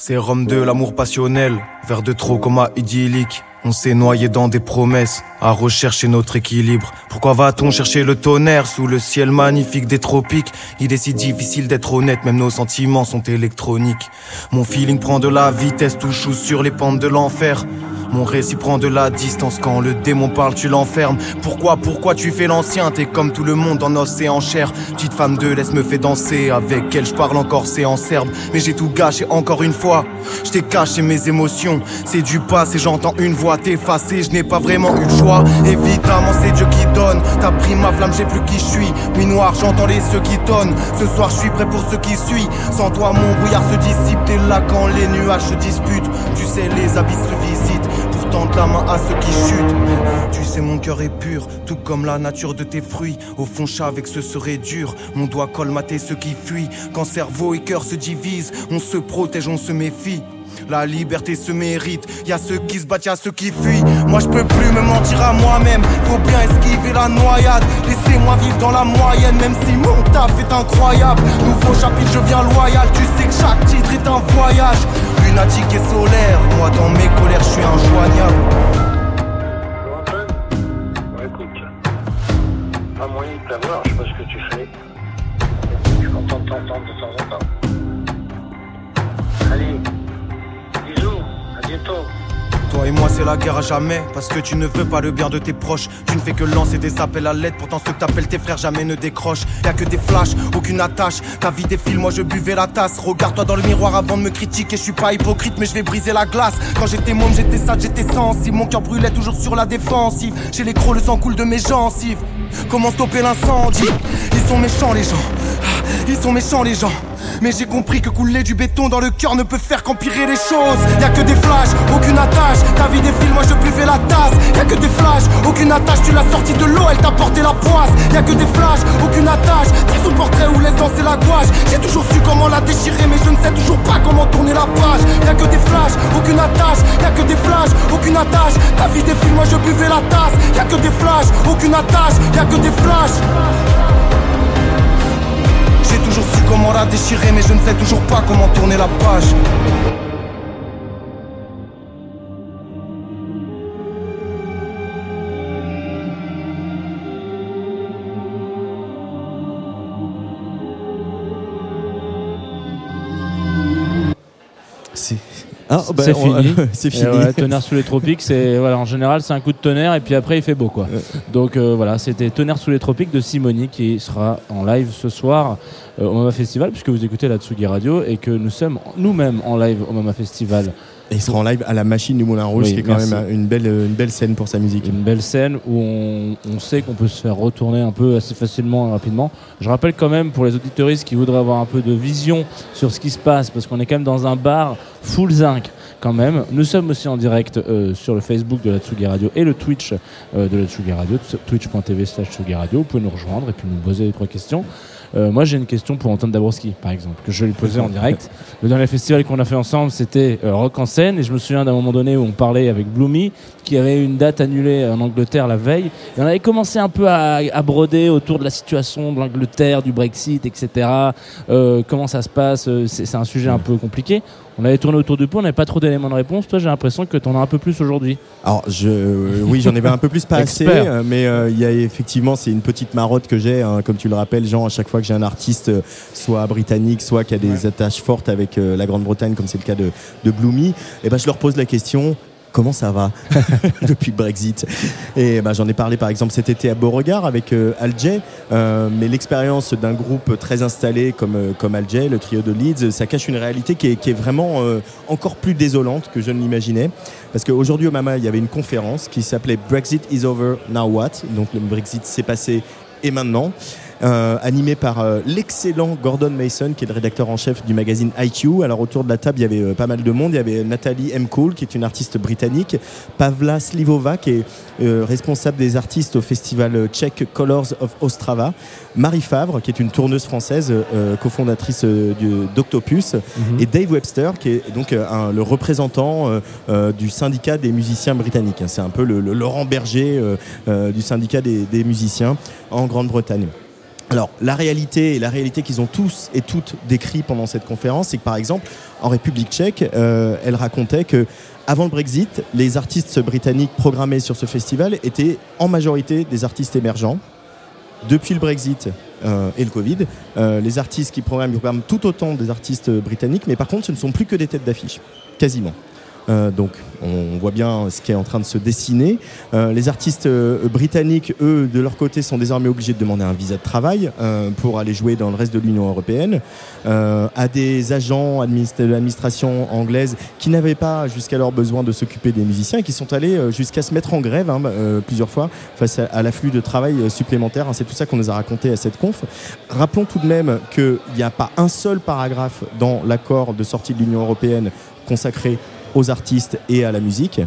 C'est Rome 2, l'amour passionnel, vers de trop coma idyllique. On s'est noyé dans des promesses, à rechercher notre équilibre. Pourquoi va-t-on chercher le tonnerre sous le ciel magnifique des tropiques? Il est si difficile d'être honnête, même nos sentiments sont électroniques. Mon feeling prend de la vitesse, touche sur les pentes de l'enfer. Mon récit prend de la distance quand le démon parle, tu l'enfermes. Pourquoi, pourquoi tu fais l'ancien? T'es comme tout le monde en os et en chair. Petite femme de laisse me fait danser, avec elle je parle encore, c'est en serbe. Mais j'ai tout gâché encore une fois. Je t'ai caché mes émotions, c'est du passé, j'entends une voix t'effacer, je n'ai pas vraiment eu le choix. Évidemment, c'est Dieu qui donne. T'as pris ma flamme, j'ai plus qui je suis. Nuit noire, j'entends les ceux qui tonnent. Ce soir, je suis prêt pour ceux qui suivent. Sans toi, mon brouillard se dissipe. T'es là quand les nuages se disputent. Tu sais, les abysses se visitent. Pour tendre la main à ceux qui chutent. Tu sais, mon cœur est pur, tout comme la nature de tes fruits. Au fond, chat avec ce serait dur. Mon doigt colmater ceux qui fuient. Quand cerveau et cœur se divisent, on se protège, on se méfie. La liberté se mérite, y a ceux qui se battent, y a ceux qui fuient. Moi je peux plus me mentir à moi-même, faut bien esquiver la noyade. Laissez-moi vivre dans la moyenne, même si mon taf est incroyable. Nouveau chapitre, je viens loyal, tu sais que chaque titre est un voyage. Lunatique et solaire, moi dans mes colères, je suis injoignable. Bon, écoute, pas moyen de t'avoir, je sais pas ce que tu fais. Je t'entendre de temps en temps. Allez, bisous, à bientôt. Toi et moi c'est la guerre à jamais. Parce que tu ne veux pas le bien de tes proches. Tu ne fais que lancer des appels à l'aide. Pourtant ceux que t'appelles tes frères jamais ne décrochent. Y'a que des flashs, aucune attache. Ta vie défile, moi je buvais la tasse. Regarde-toi dans le miroir avant de me critiquer. Je suis pas hypocrite mais je vais briser la glace. Quand j'étais môme j'étais sage, j'étais sensible. Mon cœur brûlait toujours sur la défensive. J'ai les crocs, le sang coule de mes gencives. Comment stopper l'incendie? Ils sont méchants les gens Ils sont méchants les gens mais j'ai compris que couler du béton dans le cœur ne peut faire qu'empirer les choses. Y a que des flashs, aucune attache. Ta vie défile, moi je buvais la tasse. Y a que des flashs, aucune attache. Tu l'as sorti de l'eau, elle t'a porté la poisse. Y a que des flashs, aucune attache. T'as son portrait où laisse danser la gouache. J'ai toujours su comment la déchirer, mais je ne sais toujours pas comment tourner la page. Y a que des flashs, aucune attache. Y a que des flashs, aucune attache. Ta vie défile, moi je buvais la tasse. Y a que des flashs, aucune attache. Y a que des flashs. Comment la déchirer, mais je ne sais toujours pas comment tourner la page. C'est ah, bah, c'est on- fini. <laughs> c'est Et fini. ouais, tonnerre sous les tropiques, c'est voilà, en général c'est un coup de tonnerre et puis après il fait beau quoi. Donc euh, voilà, c'était Tonnerre sous les tropiques de Simoni qui sera en live ce soir euh, au Mama Festival puisque vous écoutez la Tsugi Radio et que nous sommes nous-mêmes en live au Mama Festival. Et il sera en live à la machine du Moulin Rouge, Oui, qui est quand merci. même une belle, une belle scène pour sa musique. Une belle scène où on, on sait qu'on peut se faire retourner un peu assez facilement et rapidement. Je rappelle quand même pour les auditoristes qui voudraient avoir un peu de vision sur ce qui se passe, parce qu'on est quand même dans un bar full zinc quand même. Nous sommes aussi en direct euh, sur le Facebook de la Tsugi Radio et le Twitch euh, de la Tsugi Radio, twitch.tv slash Tsugi Radio. Vous pouvez nous rejoindre et puis nous poser les trois questions. Euh, moi, j'ai une question pour Antoine Dabrowski, par exemple, que je vais lui poser en direct. Le dernier festival qu'on a fait ensemble, c'était euh, Rock en scène, et je me souviens d'un moment donné où on parlait avec Bloomy, qui avait une date annulée en Angleterre la veille, et on avait commencé un peu à, à broder autour de la situation de l'Angleterre, du Brexit, etc. Euh, comment ça se passe euh, C'est un sujet un peu compliqué. On avait tourné autour du pot, on n'avait pas trop d'éléments de réponse. Toi, j'ai l'impression que tu en as un peu plus aujourd'hui. Alors, je, euh, oui, j'en avais un peu plus pas assez, euh, mais euh, y a effectivement, c'est une petite marotte que j'ai, hein, comme tu le rappelles, Jean, à chaque fois que j'ai un artiste, soit britannique, soit qui a des attaches fortes avec la Grande-Bretagne, comme c'est le cas de, de Bloomy, et ben, je leur pose la question. Comment ça va <laughs> depuis le Brexit Et ben, j'en ai parlé par exemple cet été à Beauregard avec euh, Alger, euh, mais l'expérience d'un groupe très installé comme, euh, comme Alger, le trio de Leeds, ça cache une réalité qui est, qui est vraiment euh, encore plus désolante que je ne l'imaginais. Parce qu'aujourd'hui au Mama, il y avait une conférence qui s'appelait Brexit is over, now what? Donc le Brexit s'est passé et maintenant euh, animé par euh, l'excellent Gordon Mason, qui est le rédacteur en chef du magazine IQ. Alors autour de la table, il y avait euh, pas mal de monde. Il y avait Nathalie M. Cole, qui est une artiste britannique, Pavla Slivova, qui est euh, responsable des artistes au festival euh, tchèque Colors of Ostrava, Marie Favre, qui est une tourneuse française, euh, cofondatrice euh, d'Octopus, et Dave Webster, qui est donc euh, un- le représentant euh, euh, du syndicat des musiciens britanniques. C'est un peu le, le Laurent Berger euh, euh, du syndicat des, des musiciens en Grande-Bretagne. Alors, la réalité et la réalité qu'ils ont tous et toutes décrit pendant cette conférence, c'est que par exemple, en République tchèque, euh, elle racontait que avant le Brexit, les artistes britanniques programmés sur ce festival étaient en majorité des artistes émergents. Depuis le Brexit euh, et le Covid, euh, les artistes qui programment, ils programment tout autant des artistes britanniques, mais par contre, ce ne sont plus que des têtes d'affiche, quasiment. Euh, donc on voit bien ce qui est en train de se dessiner. Euh, les artistes euh, britanniques, eux, de leur côté, sont désormais obligés de demander un visa de travail pour aller jouer dans le reste de l'Union européenne. À des agents de l'administration anglaise qui n'avaient pas jusqu'alors besoin de s'occuper des musiciens et qui sont allés jusqu'à se mettre en grève hein, plusieurs fois face à, à l'afflux de travail supplémentaire. hein. C'est tout ça qu'on nous a raconté à cette conf. Rappelons tout de même qu'il n'y a pas un seul paragraphe dans l'accord de sortie de l'Union européenne consacré aux artistes et à la musique.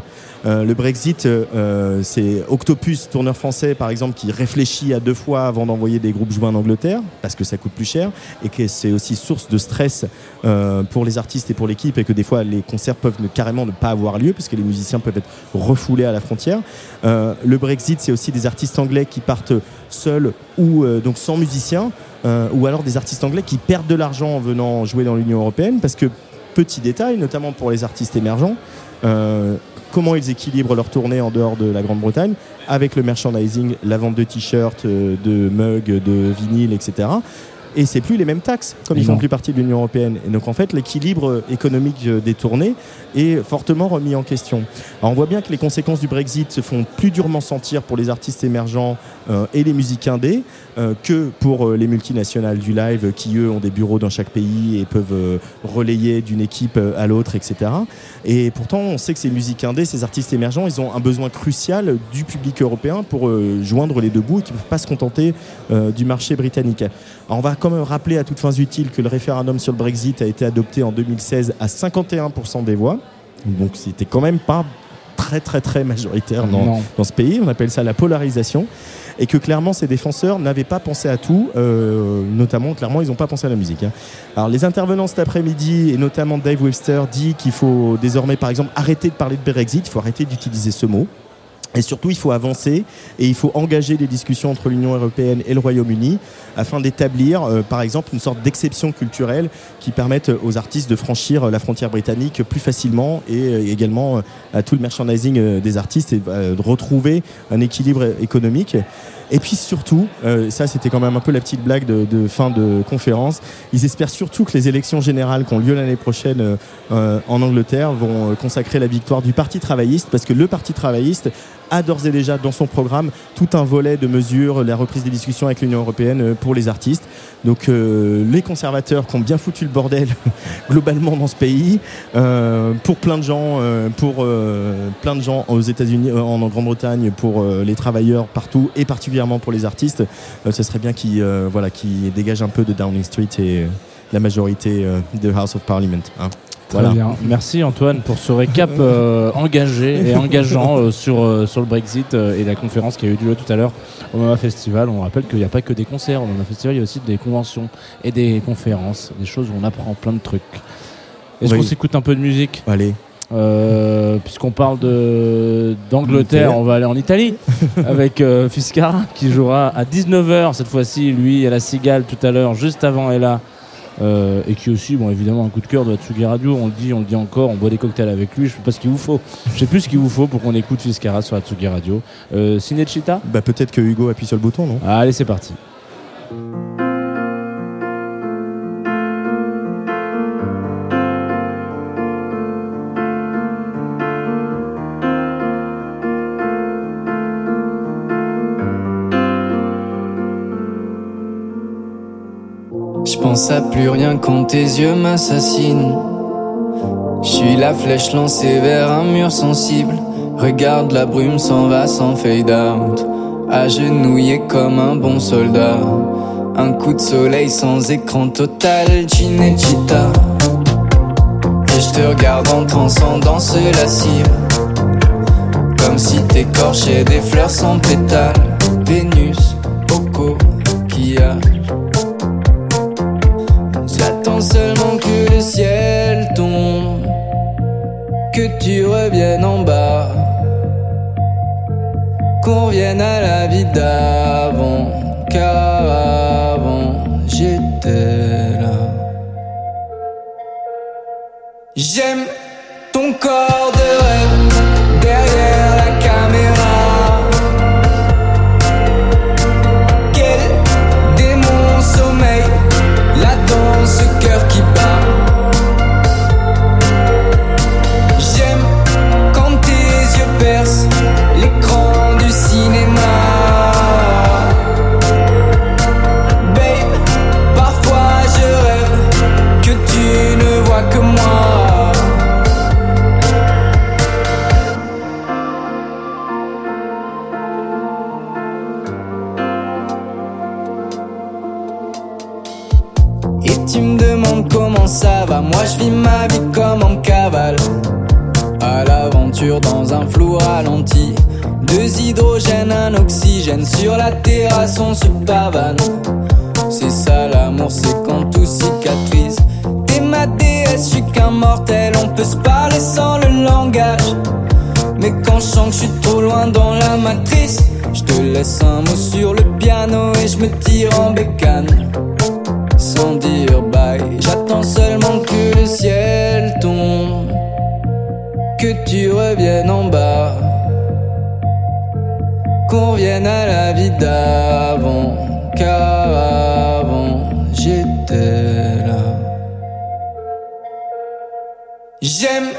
Euh, le Brexit, euh, c'est Octopus, tourneur français par exemple, qui réfléchit à deux fois avant d'envoyer des groupes jouer en Angleterre, parce que ça coûte plus cher, et que c'est aussi source de stress euh, pour les artistes et pour l'équipe, et que des fois les concerts peuvent carrément ne pas avoir lieu, parce que les musiciens peuvent être refoulés à la frontière. Le Brexit, c'est aussi des artistes anglais qui partent seuls ou donc sans musiciens, ou alors des artistes anglais qui perdent de l'argent en venant jouer dans l'Union européenne, parce que petit détail, notamment pour les artistes émergents, euh, comment ils équilibrent leur tournée en dehors de la Grande-Bretagne avec le merchandising, la vente de t-shirts, euh, de mugs, de vinyles, etc. Et c'est plus les mêmes taxes, comme Et ils font non. plus partie de l'Union européenne. Et donc en fait, l'équilibre euh, économique des tournées est fortement remis en question. Alors, on voit bien que les conséquences du Brexit se font plus durement sentir pour les artistes émergents euh, et les musiques indés que pour euh, les multinationales du live euh, qui eux ont des bureaux dans chaque pays et peuvent euh, relayer d'une équipe euh, à l'autre, etc. Et pourtant, on sait que ces musiques indés, ces artistes émergents, ils ont un besoin crucial du public européen pour euh, joindre les deux bouts et qui ne peuvent pas se contenter euh, du marché britannique. On va quand même rappeler à toutes fins utiles que le référendum sur le Brexit a été adopté en 2016 à 51% des voix. Donc c'était quand même pas très très très majoritaire dans, dans ce pays. On appelle ça la polarisation. Et que clairement, ces défenseurs n'avaient pas pensé à tout, euh, notamment, clairement, ils n'ont pas pensé à la musique. hein. Alors, les intervenants cet après-midi, et notamment Dave Webster, dit qu'il faut désormais, par exemple, arrêter de parler de Brexit, il faut arrêter d'utiliser ce mot. Et surtout, il faut avancer et il faut engager des discussions entre l'Union européenne et le Royaume-Uni afin d'établir, euh, par exemple, une sorte d'exception culturelle qui permette aux artistes de franchir la frontière britannique plus facilement et euh, également euh, à tout le merchandising euh, des artistes et euh, de retrouver un équilibre économique. Et puis surtout, euh, ça c'était quand même un peu la petite blague de, fin de conférence, ils espèrent surtout que les élections générales qui ont lieu l'année prochaine euh, euh, en Angleterre vont euh, consacrer la victoire du Parti travailliste parce que le Parti travailliste a d'ores et déjà dans son programme tout un volet de mesures, la reprise des discussions avec l'Union européenne euh, pour les artistes. Donc euh, les conservateurs qui ont bien foutu le bordel <laughs> globalement dans ce pays, euh, pour plein de gens, pour plein de gens aux États-Unis, en Grande-Bretagne, pour les travailleurs partout et particulièrement pour les artistes, ce serait bien qu'ils voilà, dégagent un peu de Downing Street et la majorité de House of Parliament. hein. Très bien. Merci Antoine pour ce récap euh, engagé et engageant euh, sur, euh, sur le Brexit et la conférence qui a eu lieu tout à l'heure au Mama Festival. On rappelle qu'il n'y a pas que des concerts au Mama Festival, il y a aussi des conventions et des conférences, des choses où on apprend plein de trucs. Est-ce Oui. qu'on s'écoute un peu de musique? Allez. Euh, Puisqu'on parle de- d'Angleterre, Angleterre. on va aller en Italie <laughs> avec euh, Fiscara qui jouera à 19h cette fois-ci. Lui à la Cigale tout à l'heure, juste avant Ella. Euh, et qui aussi, bon, évidemment, un coup de cœur de la Tsugi Radio. On le dit, on le dit encore, on boit des cocktails avec lui. Je sais pas ce qu'il vous faut. Je sais plus ce qu'il vous faut pour qu'on écoute Fiscara sur la Tsugi Radio. Euh, Cinechita Bah, Peut-être que Hugo appuie sur le bouton, non? Allez, c'est parti. Pense à plus rien quand tes yeux m'assassinent. Je suis la flèche lancée vers un mur sensible. Regarde la brume s'en va sans fade out. Agenouillé comme un bon soldat. Un coup de soleil sans écran total, Cinecittà. Et je te regarde en transcendant ce lascive. Comme si t'écorchais des fleurs sans pétales. À en bécane. Sans dire bye, j'attends seulement que le ciel tombe, que tu reviennes en bas, qu'on revienne à la vie d'avant, car avant j'étais là. J'aime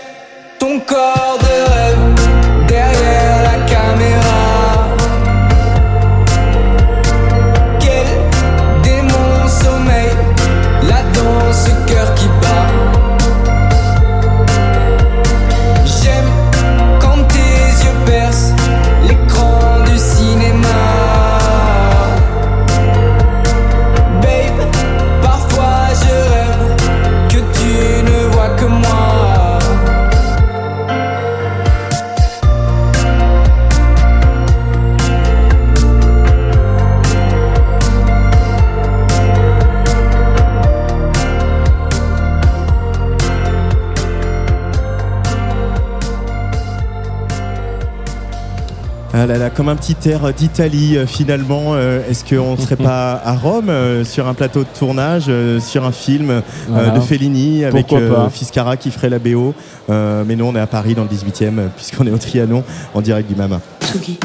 Ah là là, comme un petit air d'Italie euh, finalement. euh, Est-ce qu'on ne serait pas <laughs> à Rome euh, sur un plateau de tournage, euh, sur un film euh, Voilà. de Fellini avec. Fiscara qui ferait la BO Euh, Mais nous on est à Paris dans le 18e euh, puisqu'on est au Trianon en direct du Mama. Tsugi.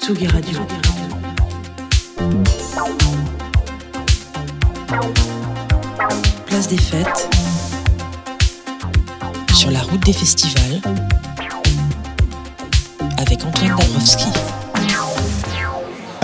Tsugi Radio. Place des fêtes. Sur la route des festivals. Avec Antoine Dabrowski.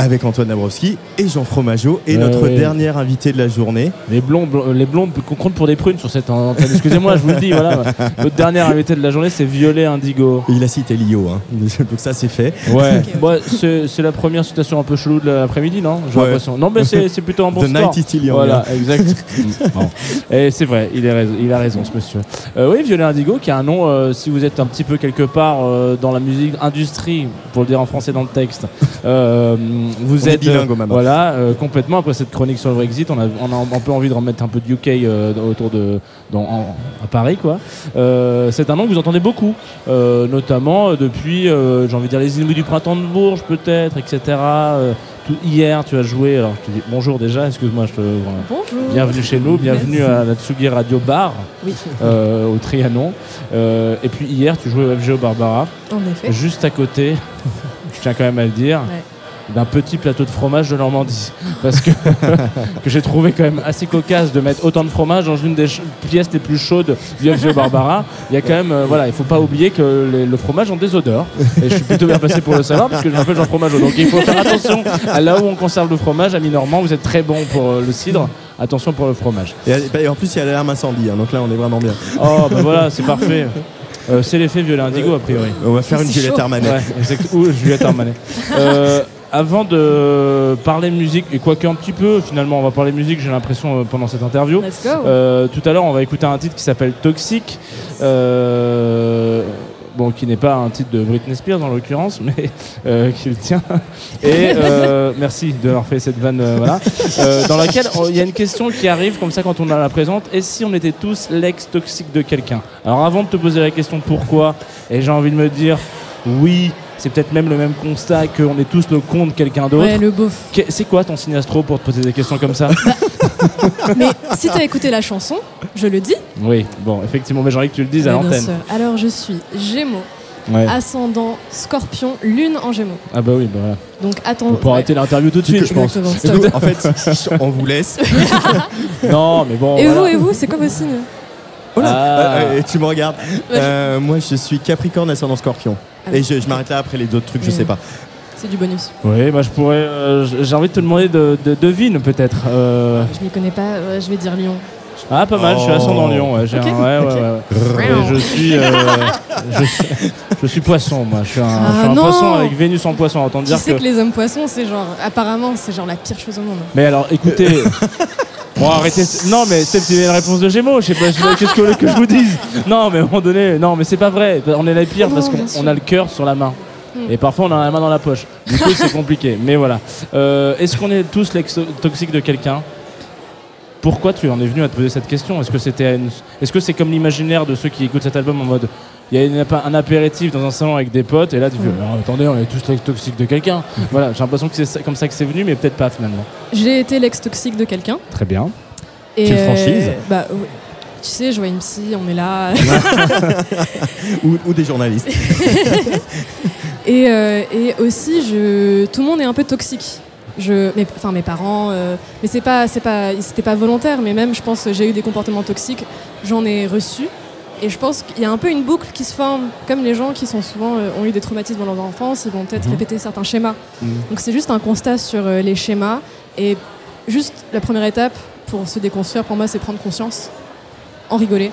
Avec Antoine Dabrowski et Jean Fromageau et Ouais, notre ouais. dernier invité de la journée. Les blondes, bl- les blondes qu'on compte pour des prunes sur cette antenne. Excusez-moi, je vous le dis. Voilà. <laughs> Notre dernier invité de la journée, c'est Violet Indigo. Il a cité Lio, hein. <laughs> donc ça c'est fait. Ouais, Ouais, c'est c'est la première citation un peu chelou de l'après-midi, non? J'ai Ouais. l'impression. Non, mais c'est c'est plutôt un bon The score. night is still young, Voilà, hein. exact. <laughs> Bon. Et c'est vrai, il, est raison- il a raison, ce monsieur. Euh, oui, Violet Indigo, qui a un nom, euh, si vous êtes un petit peu quelque part euh, dans la musique industrie, pour le dire en français dans le texte, euh, vous On êtes Mama. voilà euh, complètement après cette chronique sur le Brexit, on a, on a un peu envie de remettre un peu de UK euh, autour de dans, en- à Paris, quoi. Euh, c'est un nom que vous entendez beaucoup, euh, notamment euh, depuis, euh, j'ai envie de dire les Inouïs du printemps de Bourges, peut-être, etc. Euh, tout- hier, tu as joué. Alors, je te dis bonjour déjà. Excuse-moi, je te. voilà. Bonjour. Bienvenue chez nous, bienvenue Merci. à la Tsugi Radio Bar Oui, euh, au Trianon. Euh, et puis hier, tu jouais au FGO Barbara, en effet. juste à côté, <laughs> je tiens quand même à le dire, Ouais. D'un petit plateau de fromage de Normandie. Parce que, <laughs> que j'ai trouvé quand même assez cocasse de mettre autant de fromage dans une des pièces les plus chaudes du FGO Barbara. Il y a quand même, euh, voilà, il faut pas oublier que les- le fromage ont des odeurs. Et je suis plutôt bien passé pour le savoir parce que je m'appelle Jean Fromageau. Donc il faut faire attention à là où on conserve le fromage. Ami Normand, vous êtes très bon pour euh, le cidre. Attention pour le fromage. Et, bah, et en plus il y a l'alarme incendie, hein, donc là on est vraiment bien. Oh, bah voilà, c'est parfait. Euh, c'est l'effet violet indigo, a priori. On va faire une Juliette. Armanet. Ouais, exact. Ou Juliette Armanet. Euh, avant de parler musique, et quoique un petit peu, finalement, on va parler musique, j'ai l'impression, euh, pendant cette interview. Let's go. Euh, tout à l'heure, on va écouter un titre qui s'appelle Toxic. Euh, bon, qui n'est pas un titre de Britney Spears en l'occurrence, mais euh, qui le tient. Et euh, merci de leur fait cette vanne, euh, voilà. Dans laquelle il y a une question qui arrive comme ça quand on la présente. Et si on était tous l'ex toxique de quelqu'un? Alors, avant de te poser la question pourquoi, et j'ai envie de me dire oui. C'est peut-être même le même constat qu'on est tous le con de quelqu'un d'autre. Ouais, le beauf. C'est quoi ton signe astro pour te poser des questions comme ça <laughs> Mais si tu as écouté la chanson, je le dis. Oui, bon, effectivement, mais j'ai envie que tu le dises à Ouais, l'antenne. Alors je suis Gémeaux, Ouais. ascendant Scorpion, Lune en Gémeaux. Ah bah oui, bah voilà. Donc attends. On peut ouais. arrêter l'interview tout de suite, je pense. En fait, on vous laisse. <laughs> Non, mais bon. Et voilà. vous, et vous, c'est quoi vos signes? Oh là, Ah. euh, et tu me regardes. Euh, moi, je suis Capricorne ascendant Scorpion. Ah et je, je m'arrête là après les autres trucs, je sais pas. C'est du bonus. Oui, bah je pourrais. euh, j'ai envie de te demander de, de devine peut-être. Euh, Je m'y connais pas, ouais, je vais dire Lion. Ah, pas mal, je suis Oh. ascendant Lion. Ouais, j'ai Ok, un- ouais, ouais, ok. ouais, ouais. Et je suis, euh, <laughs> je suis. je suis poisson, moi. Je suis un, je suis Ah un non. poisson avec Vénus en poisson. Autant Tu dire sais que. que les hommes poissons, c'est genre, apparemment, c'est genre la pire chose au monde. Mais alors, écoutez. <laughs> Bon, arrêtez. Non, mais c'est une réponse de Gémeaux. Je sais pas, je sais pas, qu'est-ce que je vous dise Non, mais à un moment donné, non, mais c'est pas vrai. On est les pires Non, parce qu'on a le cœur sur la main. Hmm. Et parfois, on a la main dans la poche. Du coup, c'est compliqué. Mais voilà. Euh, Est-ce qu'on est tous l'ex toxique de quelqu'un? Pourquoi tu en es venu à te poser cette question? Est-ce que c'était, une- est-ce que c'est comme l'imaginaire de ceux qui écoutent cet album en mode, il y a une- un apéritif dans un salon avec des potes et là tu fais. Alors, attendez, on est tous l'ex toxique de quelqu'un. <laughs> voilà, j'ai l'impression que c'est comme ça que c'est venu, mais peut-être pas finalement. J'ai été l'ex toxique de quelqu'un. Très bien. Et Quelle franchise bah, oui. Tu sais, je vois une psy, on est là. <laughs> <laughs> ou, ou des journalistes. et, euh, et aussi, je, tout le monde est un peu toxique. Je, mes, enfin, mes parents, euh, mais c'est pas, c'est pas, c'était pas volontaire, mais même, je pense, j'ai eu des comportements toxiques, j'en ai reçu. Et je pense qu'il y a un peu une boucle qui se forme, comme les gens qui sont souvent euh, ont eu des traumatismes dans leur enfance, ils vont peut-être Mhm. répéter certains schémas. Mhm. Donc c'est juste un constat sur euh, les schémas. Et juste la première étape pour se déconstruire, pour moi, c'est prendre conscience, en rigoler.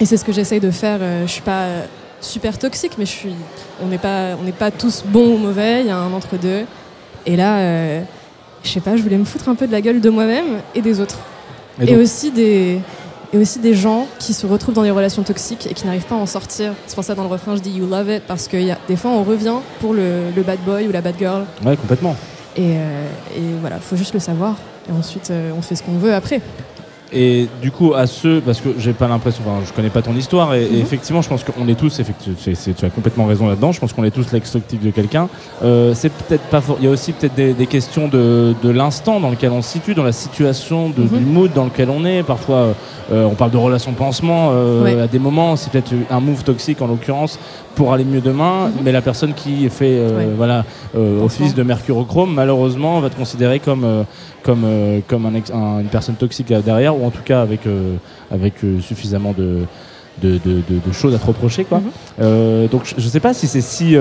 Et c'est ce que j'essaye de faire. Euh, Je suis pas euh, super toxique, mais je suis. On n'est pas, on n'est pas tous bons ou mauvais. Il y a un entre deux. Et là, je sais pas, je voulais me foutre un peu de la gueule de moi-même et des autres. Et aussi des. Et aussi des gens qui se retrouvent dans des relations toxiques et qui n'arrivent pas à en sortir. C'est pour ça dans le refrain je dis you love it parce que y a, des fois on revient pour le, le bad boy ou la bad girl Ouais, complètement. et, euh, et voilà, faut juste le savoir et ensuite euh, on fait ce qu'on veut après. Et du coup, à ceux, parce que j'ai pas l'impression, enfin, je connais pas ton histoire, et, et Mhm. effectivement, je pense qu'on est tous, effectivement, tu as complètement raison là-dedans, je pense qu'on est tous l'ex-toxique de quelqu'un. Euh, c'est peut-être pas il y a aussi peut-être des, des questions de, de l'instant dans lequel on se situe, dans la situation, de, Mhm. du mood dans lequel on est. Parfois, euh, on parle de relations pansement, euh, Ouais. à des moments, c'est peut-être un move toxique en l'occurrence pour aller mieux demain, Mhm. mais la personne qui fait euh, Ouais. voilà, euh, office de mercurochrome, malheureusement, va te considérer comme, euh, comme, euh, comme un ex- un- une personne toxique derrière, ou en tout cas avec, euh, avec euh, suffisamment de, de, de- de- de choses à te reprocher. Quoi. Mhm. Donc je, je sais pas si c'est si,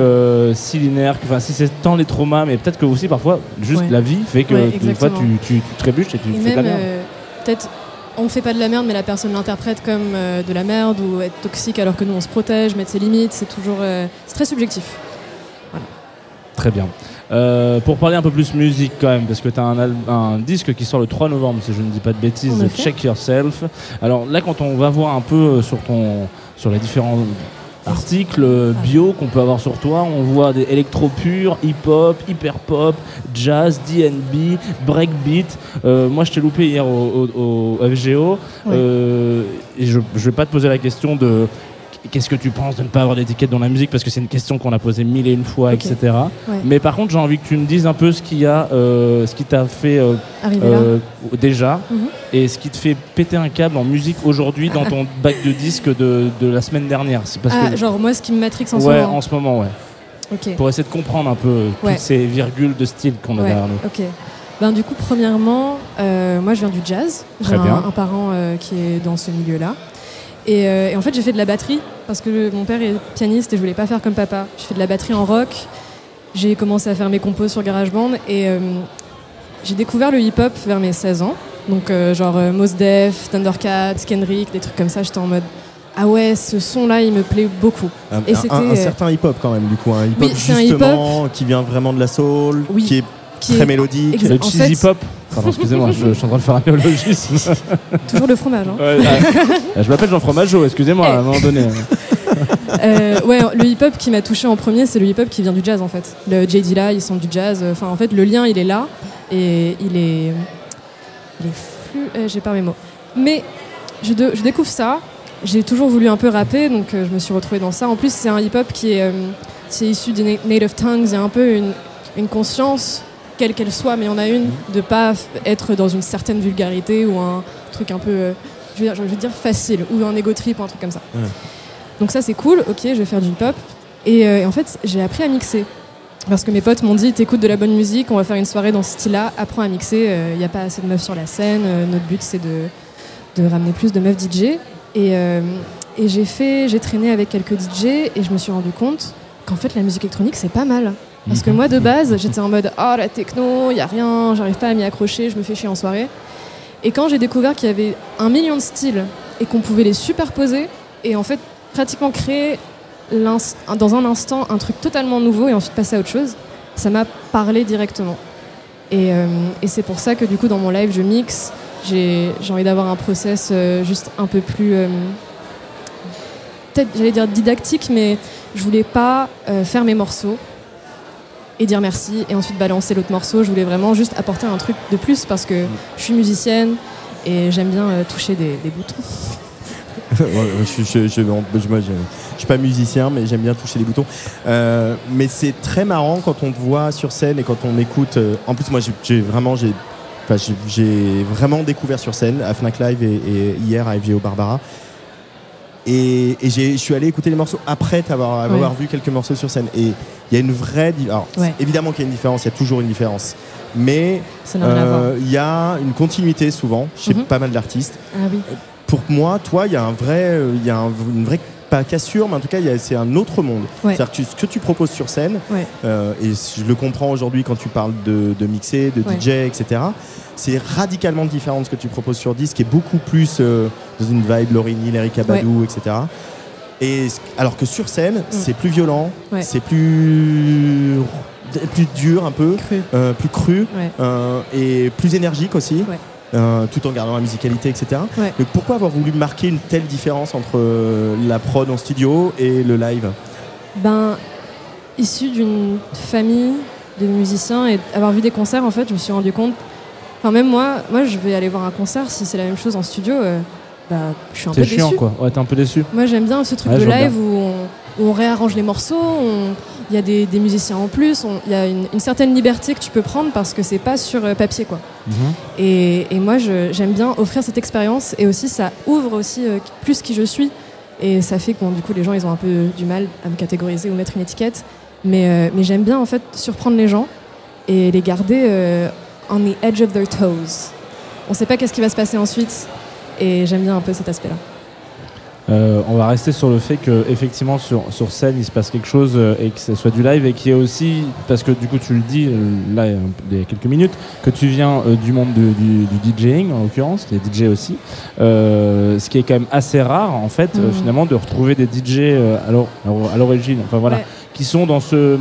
si linéaire, enfin si c'est tant les traumas, mais peut-être que aussi parfois, juste Ouais. la vie fait que Ouais, des fois tu, tu, tu trébuches et tu Et fais même, merde. peut-être, on fait pas de la merde, mais la personne l'interprète comme de la merde ou être toxique alors que nous on se protège, mettre ses limites, c'est toujours. c'est très subjectif. Très bien. Euh, pour parler un peu plus musique quand même, parce que tu as un, un disque qui sort le 3 novembre, si je ne dis pas de bêtises. Check Yourself. Alors là, quand on va voir un peu euh, sur, ton, sur les différents articles euh, bio qu'on peut avoir sur toi, on voit des électro purs, hip-hop, hyper-pop, jazz, D&B, breakbeat. Euh, moi, je t'ai loupé hier au, au- au FGO, euh, et je ne vais pas te poser la question de qu'est-ce que tu penses de ne pas avoir d'étiquette dans la musique, parce que c'est une question qu'on a posée mille et une fois, etc. Ouais. Mais par contre, j'ai envie que tu me dises un peu ce qui a, euh, ce qui t'a fait euh, là. déjà, Mhm. et ce qui te fait péter un câble en musique aujourd'hui dans ton <laughs> bac de disques de, de la semaine dernière. C'est parce ah, que genre moi, ce qui me matrix en ce ouais, moment. en ce moment, ouais. Pour essayer de comprendre un peu Ouais. toutes ces virgules de style qu'on a derrière nous. Ok. Ben, du coup, premièrement, euh, moi je viens du jazz. J'ai Très bien. un, un parent euh, qui est dans ce milieu-là. Et, euh, et en fait, j'ai fait de la batterie parce que mon père est pianiste et je voulais pas faire comme papa. J'ai fait de la batterie en rock. J'ai commencé à faire mes compos sur GarageBand et euh, j'ai découvert le hip-hop vers mes 16 ans. Donc, euh, genre euh, Mos Def, Thundercat, Kendrick, des trucs comme ça. J'étais en mode Ah ouais, ce son-là, il me plaît beaucoup. Un, et un- un certain hip-hop quand même, du coup. Un hip-hop Oui, justement qui vient vraiment de la soul, Oui. qui est Qui très est- mélodique. Exa- Le cheesy fait- pop. Pardon, excusez-moi, je, je suis en train de faire un néologisme. <laughs> Toujours le fromage. Hein. Ouais, <laughs> je m'appelle Jean Fromageau, excusez-moi, à un moment donné. <laughs> Euh, ouais, le hip-hop qui m'a touché en premier, c'est le hip-hop qui vient du jazz en fait. Le J.D. là, ils sont du jazz. Enfin, en fait, le lien, il est là et il est, il est flou. euh, J'ai pas mes mots. Mais je, de- je découvre ça. J'ai toujours voulu un peu rapper, donc euh, je me suis retrouvée dans ça. En plus, c'est un hip-hop qui est, euh, c'est issu des na- native tongues. Il y a un peu une, une conscience, quelle qu'elle soit, mais il y en a une, de pas être dans une certaine vulgarité ou un truc un peu, euh, je, veux dire, je veux dire facile, ou un ego trip ou un truc comme ça. Ouais. Donc ça c'est cool, ok, je vais faire du. Et, euh, et en fait, j'ai appris à mixer. Parce que mes potes m'ont dit, t'écoutes de la bonne musique, on va faire une soirée dans ce style-là, apprends à mixer, il n'y a pas assez de meufs sur la scène, euh, notre but c'est de, de ramener plus de meufs DJ. Et, euh, et j'ai fait, j'ai traîné avec quelques DJ et je me suis rendu compte qu'en fait la musique électronique c'est pas mal. Parce que moi de base j'étais en mode oh la techno, il y a rien, j'arrive pas à m'y accrocher, je me fais chier en soirée. Et quand j'ai découvert qu'il y avait un million de styles et qu'on pouvait les superposer et en fait pratiquement créer dans un instant un truc totalement nouveau et ensuite passer à autre chose, ça m'a parlé directement. Et, euh, et c'est pour ça que du coup dans mon live je mixe j'ai j'ai envie d'avoir un process euh, juste un peu plus. euh, Peut-être, j'allais dire didactique, mais je voulais pas faire mes morceaux et dire merci et ensuite balancer l'autre morceau. Je voulais vraiment juste apporter un truc de plus parce que je suis musicienne et j'aime bien euh, toucher des, des boutons. <laughs> Je, je, suis pas musicien, mais j'aime bien toucher les boutons. Euh, mais c'est très marrant quand on te voit sur scène et quand on écoute. euh, en plus, moi, j'ai- vraiment, j'ai vraiment découvert sur scène à Fnac Live et, et hier à FGO Barbara. Et, je suis allé écouter les morceaux après avoir Ouais. vu quelques morceaux sur scène. Et il y a une vraie. Alors, Ouais. évidemment qu'il y a une différence, il y a toujours une différence. Mais euh, il y a une continuité souvent chez Mhm. pas mal d'artistes Ah oui. pour moi, toi, il y a un vrai, euh, il y a un- une vraie pas cassure, mais en tout cas, c'est un autre monde. Ouais. C'est-à-dire ce que tu proposes sur scène, Ouais. euh, et je le comprends aujourd'hui quand tu parles de, de mixer, de Ouais. DJ, etc. C'est radicalement différent de ce que tu proposes sur disque, qui est beaucoup plus euh, dans une vibe Laurie Neal, Erika Badu, etc. Et alors que sur scène, c'est plus violent, Mm. Ouais. c'est plus plus dur un peu, Cru. euh, plus cru Ouais. euh, et plus énergique aussi, Ouais. euh, tout en gardant la musicalité, etc. Ouais. Donc pourquoi avoir voulu marquer une telle différence entre la prod en studio et le live? Ben, issu d'une famille de musiciens et avoir vu des concerts, en fait, je me suis rendu compte. Enfin, même moi, moi, je vais aller voir un concert si c'est la même chose en studio. euh, bah, je suis un peu C'est chiant quoi. Ouais, t'es un peu déçu. Moi, j'aime bien ce truc Ouais, de live où on, où on réarrange les morceaux. Il y a des, des musiciens en plus. Il y a une, une certaine liberté que tu peux prendre parce que c'est pas sur euh, papier, quoi. Mhm. Et, et moi, j'aime bien offrir cette expérience et aussi ça ouvre aussi euh, plus qui je suis. Et ça fait que bon, du coup, les gens, ils ont un peu du mal à me catégoriser ou mettre une étiquette. Mais, euh, mais j'aime bien en fait surprendre les gens et les garder euh, on the edge of their toes. On sait pas qu'est-ce qui va se passer ensuite. Et j'aime bien un peu cet aspect-là. Euh, on va rester sur le fait que effectivement sur, sur scène il se passe quelque chose euh, et que ce soit du live et qu'il y ait aussi parce que du coup tu le dis euh, là il y a quelques minutes que tu viens du monde de- du, du DJing en l'occurrence les DJ aussi ce qui est quand même assez rare en fait Mhm. finalement de retrouver des DJ euh, à l'or- à l'origine enfin voilà Ouais. qui sont dans ce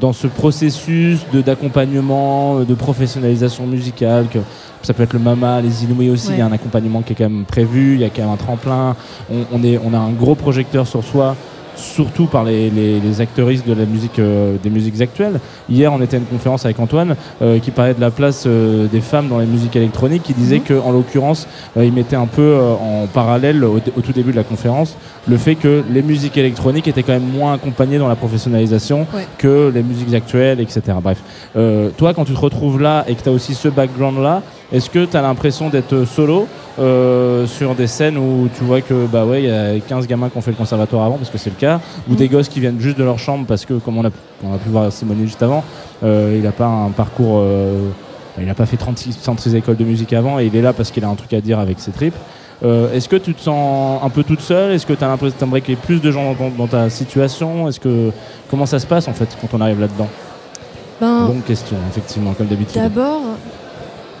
dans ce processus de d'accompagnement euh, de professionnalisation musicale que ça peut être le Mama, les Inouïs aussi, il y a un accompagnement qui est quand même prévu, il y a quand même un tremplin, on, on est, on a un gros projecteur sur soi, surtout par les, les, les acteuristes de la musique, euh, des musiques actuelles. Hier, on était à une conférence avec Antoine euh, qui parlait de la place euh, des femmes dans les musiques électroniques, qui disait Mhm. que, en l'occurrence, euh, il mettait un peu euh, en parallèle au, au tout début de la conférence le fait que les musiques électroniques étaient quand même moins accompagnées dans la professionnalisation Ouais. que les musiques actuelles, etc. Bref, Euh, toi, quand tu te retrouves là et que tu as aussi ce background-là, est-ce que tu as l'impression d'être solo euh, sur des scènes où tu vois que bah ouais, il y a 15 gamins qui ont fait le conservatoire avant, parce que c'est le cas, ou des gosses qui viennent juste de leur chambre parce que, comme on a, on a pu voir Simone juste avant, euh, il n'a pas un parcours. euh, il n'a pas fait 36, 36 écoles de musique avant et il est là parce qu'il a un truc à dire avec ses tripes. Euh, Est-ce que tu te sens un peu toute seule? Est-ce que tu as l'impression qu'il y ait plus de gens dans, dans ta situation? Est-ce que comment ça se passe en fait quand on arrive là-dedans? Ben, Longue question, effectivement, comme d'habitude. D'abord,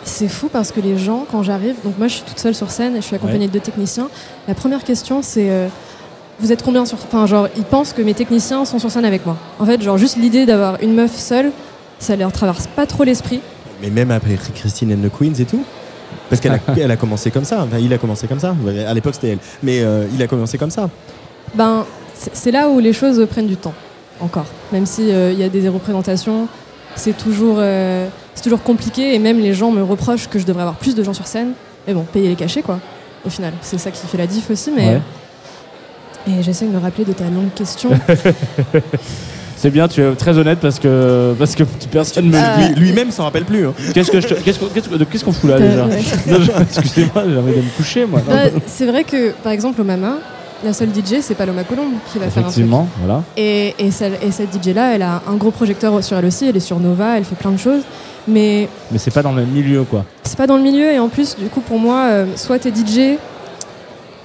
c'est fou parce que les gens, quand j'arrive, donc moi je suis toute seule sur scène et je suis accompagnée de deux techniciens. La première question c'est euh, vous êtes combien sur. Enfin, genre, ils pensent que mes techniciens sont sur scène avec moi. En fait, genre, juste l'idée d'avoir une meuf seule, ça leur traverse pas trop l'esprit. Mais même après Christine and the Queens et tout Parce qu'elle a, <laughs> elle a commencé comme ça. Enfin, il a commencé comme ça. À l'époque, c'était elle. Mais euh, il a commencé comme ça. Ben, c'est là où les choses prennent du temps, encore. Même s'il y a des représentations, c'est toujours, euh, c'est toujours compliqué et même les gens me reprochent que je devrais avoir plus de gens sur scène. Mais bon, payer les cachets, quoi, au final. C'est ça qui fait la diff aussi. Mais... Ouais. Et j'essaie de me rappeler de ta longue question. <laughs> C'est bien, tu es très honnête parce que parce que personne me Ah. Lui- Lui-même s'en rappelle plus. hein. Qu'est-ce que je te- qu'est-ce qu'on qu'est-ce qu'on- qu'est-ce qu'on fout là Euh, déjà ouais. <laughs> Excusez-moi, j'ai envie de me coucher moi. Bah, c'est vrai que, par exemple, au Mama, la seule DJ, c'est Paloma Colombe qui va faire un truc. Effectivement, voilà. Et, et, celle- et cette DJ-là, elle a un gros projecteur sur elle aussi, elle est sur Nova, elle fait plein de choses. Mais Mais c'est pas dans le milieu quoi. c'est pas dans le milieu et en plus du coup pour moi euh, soit t'es DJ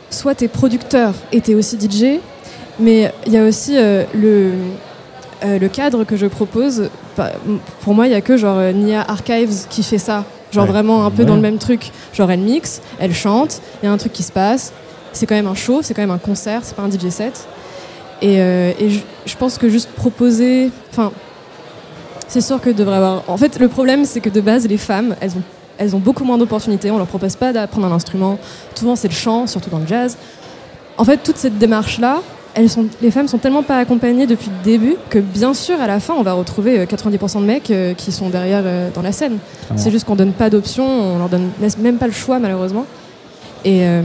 soit t'es producteur et t'es aussi DJ mais il y a aussi euh, le euh, le cadre que je propose Bah, pour moi il y a que genre euh, Nia Archives qui fait ça genre Ouais. vraiment un peu Ouais. dans le même truc genre elle mixe elle chante il y a un truc qui se passe c'est quand même un show c'est quand même un concert c'est pas un DJ set et, et je, je pense que juste proposer enfin c'est sûr que devrait avoir. En fait, le problème, c'est que de base, les femmes, elles ont elles ont beaucoup moins d'opportunités. On leur propose pas d'apprendre un instrument. Souvent, c'est le chant, surtout dans le jazz. En fait, toute cette démarche-là, elles sont, les femmes sont tellement pas accompagnées depuis le début que bien sûr, à la fin, on va retrouver euh, 90% de mecs euh, qui sont derrière euh, dans la scène. C'est juste qu'on donne pas d'option, on leur donne laisse même pas le choix malheureusement. Et euh,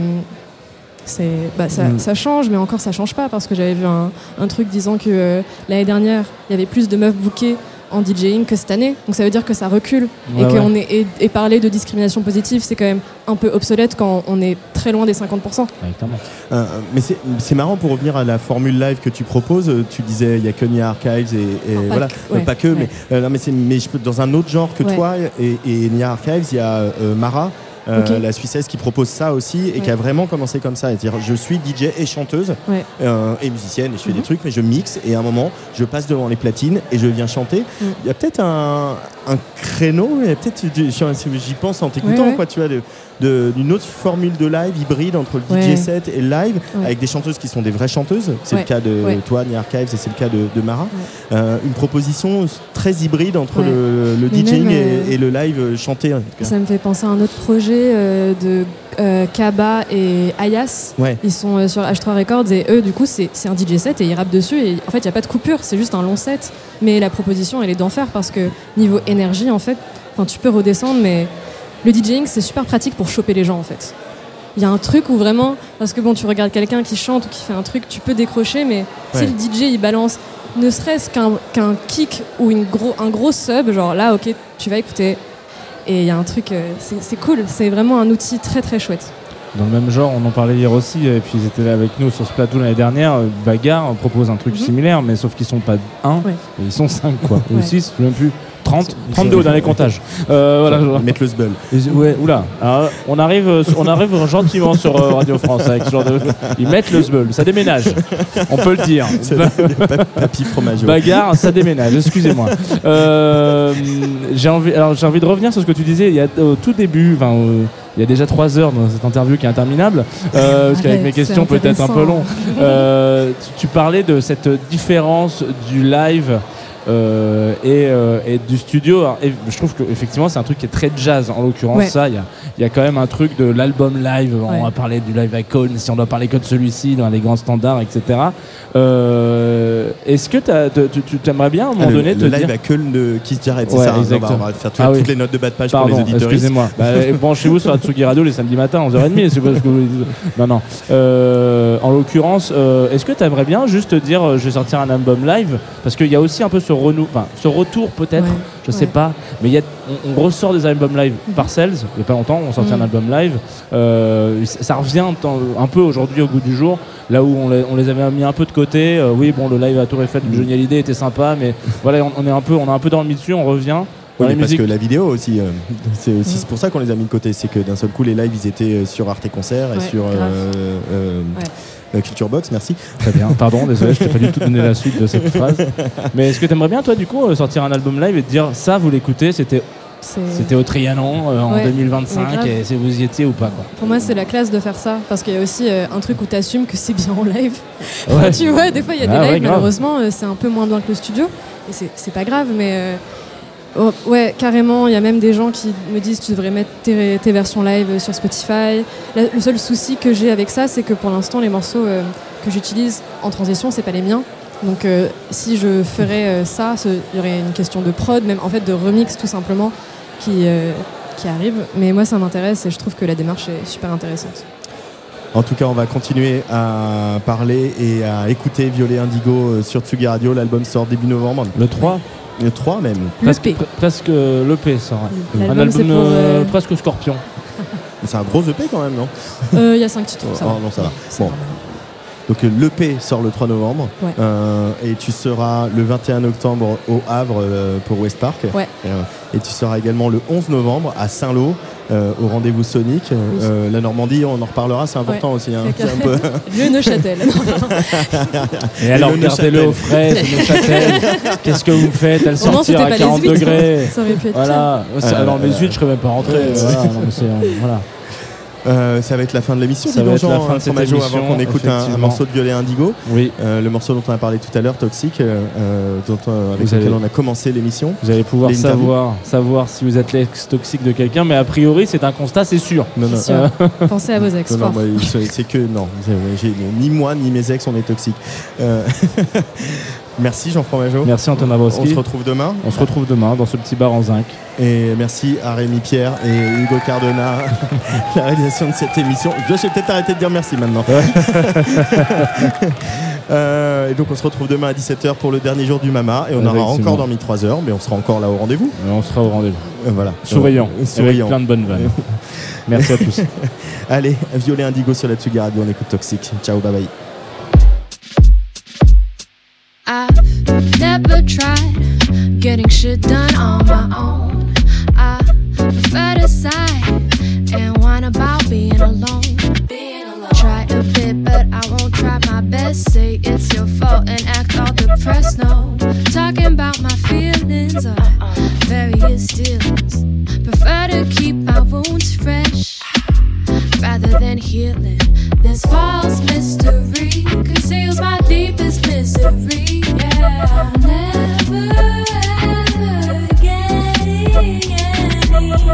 c'est, bah, ça, Mm. ça change, mais encore ça change pas parce que j'avais vu un, un truc disant que euh, l'année dernière, il y avait plus de meufs bookées en DJing que cette année. Donc ça veut dire que ça recule Ouais, et, qu'on ouais. est, et, et parler de discrimination positive, c'est quand même un peu obsolète quand on est très loin des 50%. Exactement. Euh, mais c'est c'est marrant pour revenir à la formule live que tu proposes. euh, Tu disais il y a que Nia Archives et, et Non, pas voilà, que- Euh, ouais, pas que, ouais. mais euh, non, mais c'est mais je peux dans un autre genre que Ouais. toi et, et Nia Archives, il y a euh, Mara. Euh, la Suissesse qui propose ça aussi et qui a vraiment commencé comme ça, c'est-à-dire je suis DJ et chanteuse Ouais. euh, et musicienne et je fais Mhm. des trucs mais je mixe et à un moment je passe devant les platines et je viens chanter. Mm. Il y a peut-être un, un créneau, il y a peut-être j'y pense en t'écoutant Ouais, quoi, tu vois, de- d'une autre formule de live hybride entre le DJ Ouais. set et le live Ouais. avec des chanteuses qui sont des vraies chanteuses. C'est Ouais. le cas de Ouais. toi, Nia Archives, et c'est le cas de, de Mara. Euh, une proposition très hybride entre le, DJing et, euh, et le live euh, chanté. Ça me fait penser à un autre projet euh, de Kaba et Ayas. Ils sont sur H3 Records et eux, du coup, c'est un DJ set et ils rappent dessus. Et en fait, il n'y a pas de coupure, c'est juste un long set. Mais la proposition, elle est d'enfer parce que niveau énergie, en fait, tu peux redescendre, mais le DJing, c'est super pratique pour choper les gens, en fait. Il y a un truc où vraiment, parce que bon, tu regardes quelqu'un qui chante ou qui fait un truc, tu peux décrocher, mais si le DJ il balance ne serait-ce qu'un kick ou une gros, un gros sub, genre là, ok, tu vas écouter. Et il y a un truc, euh, c'est cool, c'est vraiment un outil très très chouette. Dans le même genre, on en parlait hier aussi, et puis ils étaient là avec nous sur ce plateau l'année dernière. Bagarre propose un truc Mhm. similaire, mais sauf qu'ils sont pas un, Ouais. et ils sont cinq quoi. Ou Ouais. six, je sais même plus. 30, Ils 32 sont- au dernier comptage. Euh, voilà, mettent le. Ils- Ouais, oula. Alors, on arrive, euh, on arrive gentiment sur euh, Radio France avec ce genre de. Ils mettent le sbeul, ça déménage. On peut le dire. <laughs> C'est Papy fromageau. Bagarre, ça déménage. Excusez-moi. Euh, j'ai envie, alors j'ai envie de revenir sur ce que tu disais il y a, au tout début. Enfin, euh, il y a déjà trois heures dans cette interview qui est interminable, euh, parce qu'avec mes questions peut-être un peu long. Euh, tu parlais de cette différence du live. Euh, et, euh, et du studio. Alors, et je trouve que effectivement c'est un truc qui est très jazz en l'occurrence. Ouais. Ça, il y a, il y a quand même un truc de l'album live. On va parler du live icon, si on doit parler que de celui-ci dans les grands standards, etc. Euh, Est-ce que te- tu tu t'aimerais bien à un moment Ah, le, donné le te live dire à Köln de Keith Jarrett, c'est Ouais, ça hein, on, va, exactement. on va faire tout- Ah oui. toutes les notes de bas de page Pardon, pour les auditeurs. excusez-moi. Bah, <laughs> Branchez-vous sur Atsugi Radio les samedis matins, 11h30. C'est pas ce que vous... Non, non. Euh, en l'occurrence, euh, est-ce que tu aimerais bien juste dire euh, je vais sortir un album live? Parce qu'il y a aussi un peu ce, renou... enfin, ce retour, peut-être, Ouais, je sais ouais. pas. Mais il y a... on, on ressort des albums live par Cells, il n'y a pas longtemps, on sortit Mhm. un album live. Euh, ça revient un peu aujourd'hui au goût du jour, là où on les, on les avait mis un peu de côté. Euh, oui, bon, le live à Tour Eiffel de Johnny Hallyday était sympa, mais <laughs> voilà, on, on est un peu, on a un peu dans le dessus, on revient. Oui, mais parce que la vidéo aussi, euh, <laughs> c'est aussi Mm. c'est pour ça qu'on les a mis de côté. C'est que d'un seul coup, les lives, ils étaient sur Arte Concert et Ouais, sur grave. euh, euh, euh, Culture Box, merci. Très bien, pardon, désolé, je t'ai pas du tout donné la suite de cette phrase. <laughs> Mais est-ce que tu aimerais bien, toi, du coup, euh, sortir un album live et te dire ça, vous l'écoutez, c'était c'était au Trianon euh, en Ouais, 2025 ouais, grave. et si vous y étiez ou pas quoi. Pour moi, c'est la classe de faire ça parce qu'il y a aussi euh, un truc où tu assumes que c'est bien en live. Ouais. <laughs> tu vois, des fois, il y a des Ah lives, malheureusement, euh, c'est un peu moins bien que le studio. Et c'est- c'est pas grave, mais. Oh, ouais, carrément, il y a même des gens qui me disent tu devrais mettre tes, tes versions live euh, sur Spotify. La- le seul souci que j'ai avec ça, c'est que pour l'instant, les morceaux euh, que j'utilise en transition, c'est pas les miens. Donc, euh, si je ferais euh, ça, il y aurait une question de prod, même en fait de remix tout simplement, qui, euh, qui arrive. Mais moi, ça m'intéresse et je trouve que la démarche est super intéressante. En tout cas, on va continuer à parler et à écouter Violet Indigo sur Tsugi Radio. L'album sort début novembre. Le 3 Le 3 même. Presque, L'EP. pre- presque euh, l'EP ça. ouais. Un L'album, album c'est pour, euh, euh, presque scorpion. C'est un gros EP quand même, non? Euh, Il y a cinq titres. ça Oh, va. non, ça va. Bon. Donc euh, l'EP sort le 3 novembre Ouais. Euh, et tu seras le 21 octobre au Havre euh, pour West Park. Ouais. Euh, et tu seras également le 11 novembre à Saint-Lô euh, au rendez-vous Sonic. Euh, la Normandie, on en reparlera, c'est important Ouais. aussi. hein. Un peu... <laughs> Le Neuchâtel. <laughs> Et alors le regardez-le au frais, Neuchâtel. Qu'est-ce que vous faites? Elle sortir à pas 40 les huîtres. degrés. Ça aurait pu être Voilà. Euh, Alors euh, huîtres, je serais même pas rentré. ouais, voilà, non, euh. Euh, ça va être la fin de l'émission, Ça va donc, être la fin de cette Fromageau, émission, avant qu'on écoute un- morceau de Violet Indigo. Oui. Euh, le morceau dont on a parlé tout à l'heure, Toxic, euh, euh, dont, euh, avec Vous lequel allez- on a commencé l'émission. Vous allez pouvoir savoir, savoir si vous êtes l'ex toxique de quelqu'un, mais a priori, c'est un constat, c'est sûr. Non, non. Sûr. <laughs> Pensez à vos ex. Non, c'est que non, ni moi ni mes ex on est toxiques. <laughs> Euh, merci Jean Fromageau. Merci Antoine Dabrowski. On se retrouve demain. On se retrouve demain dans ce petit bar en zinc. Et merci à Rémi Pierre et Hugo Cardona, <laughs> la réalisation de cette émission. Je vais peut-être arrêter de dire merci maintenant. <laughs> Euh, et donc on se retrouve demain à 17h pour le dernier jour du Mama. Et on aura encore dormi 3 heures, mais on sera encore là au rendez-vous. Et on sera au rendez-vous. Euh, voilà. Souriant. Euh, souriant. Avec plein de bonnes vannes. <laughs> Merci à tous. Allez, Violet Indigo sur la Tsugi Radio, on écoute Toxic. Ciao, bye bye. Getting shit done on my own. I prefer to sigh and whine about being alone. Being alone. Try a bit, but I won't try my best. Say it's your fault and act all depressed. No, talking about my feelings or various dealings. Prefer to keep my wounds fresh rather than healing. This false mystery conceals my deepest misery. Yeah,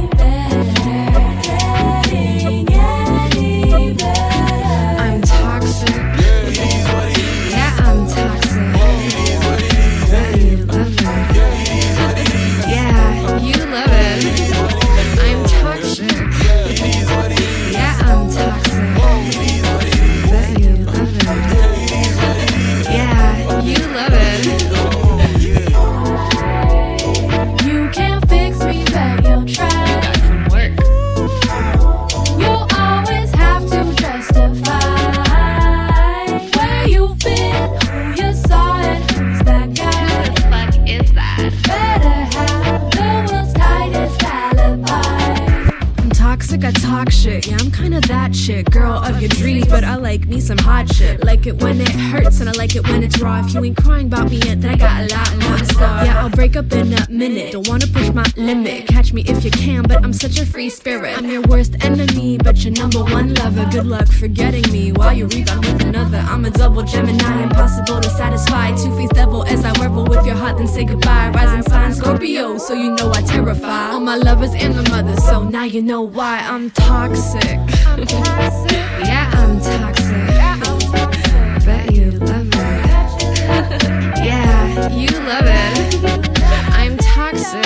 nowhere. You ain't crying about me yet, then I got a lot more store. Yeah, I'll break up in a minute. Don't wanna push my limit. Catch me if you can, but I'm such a free spirit. I'm your worst enemy, but your number one lover. Good luck forgetting me while you rebound with another. I'm a double Gemini, impossible to satisfy. Two faced devil as I revel with your heart, then say goodbye. Rising sign Scorpio, so you know I terrify all my lovers and the mothers. So now you know why I'm toxic. I'm toxic. Yeah, I'm toxic. You love it. I'm toxic.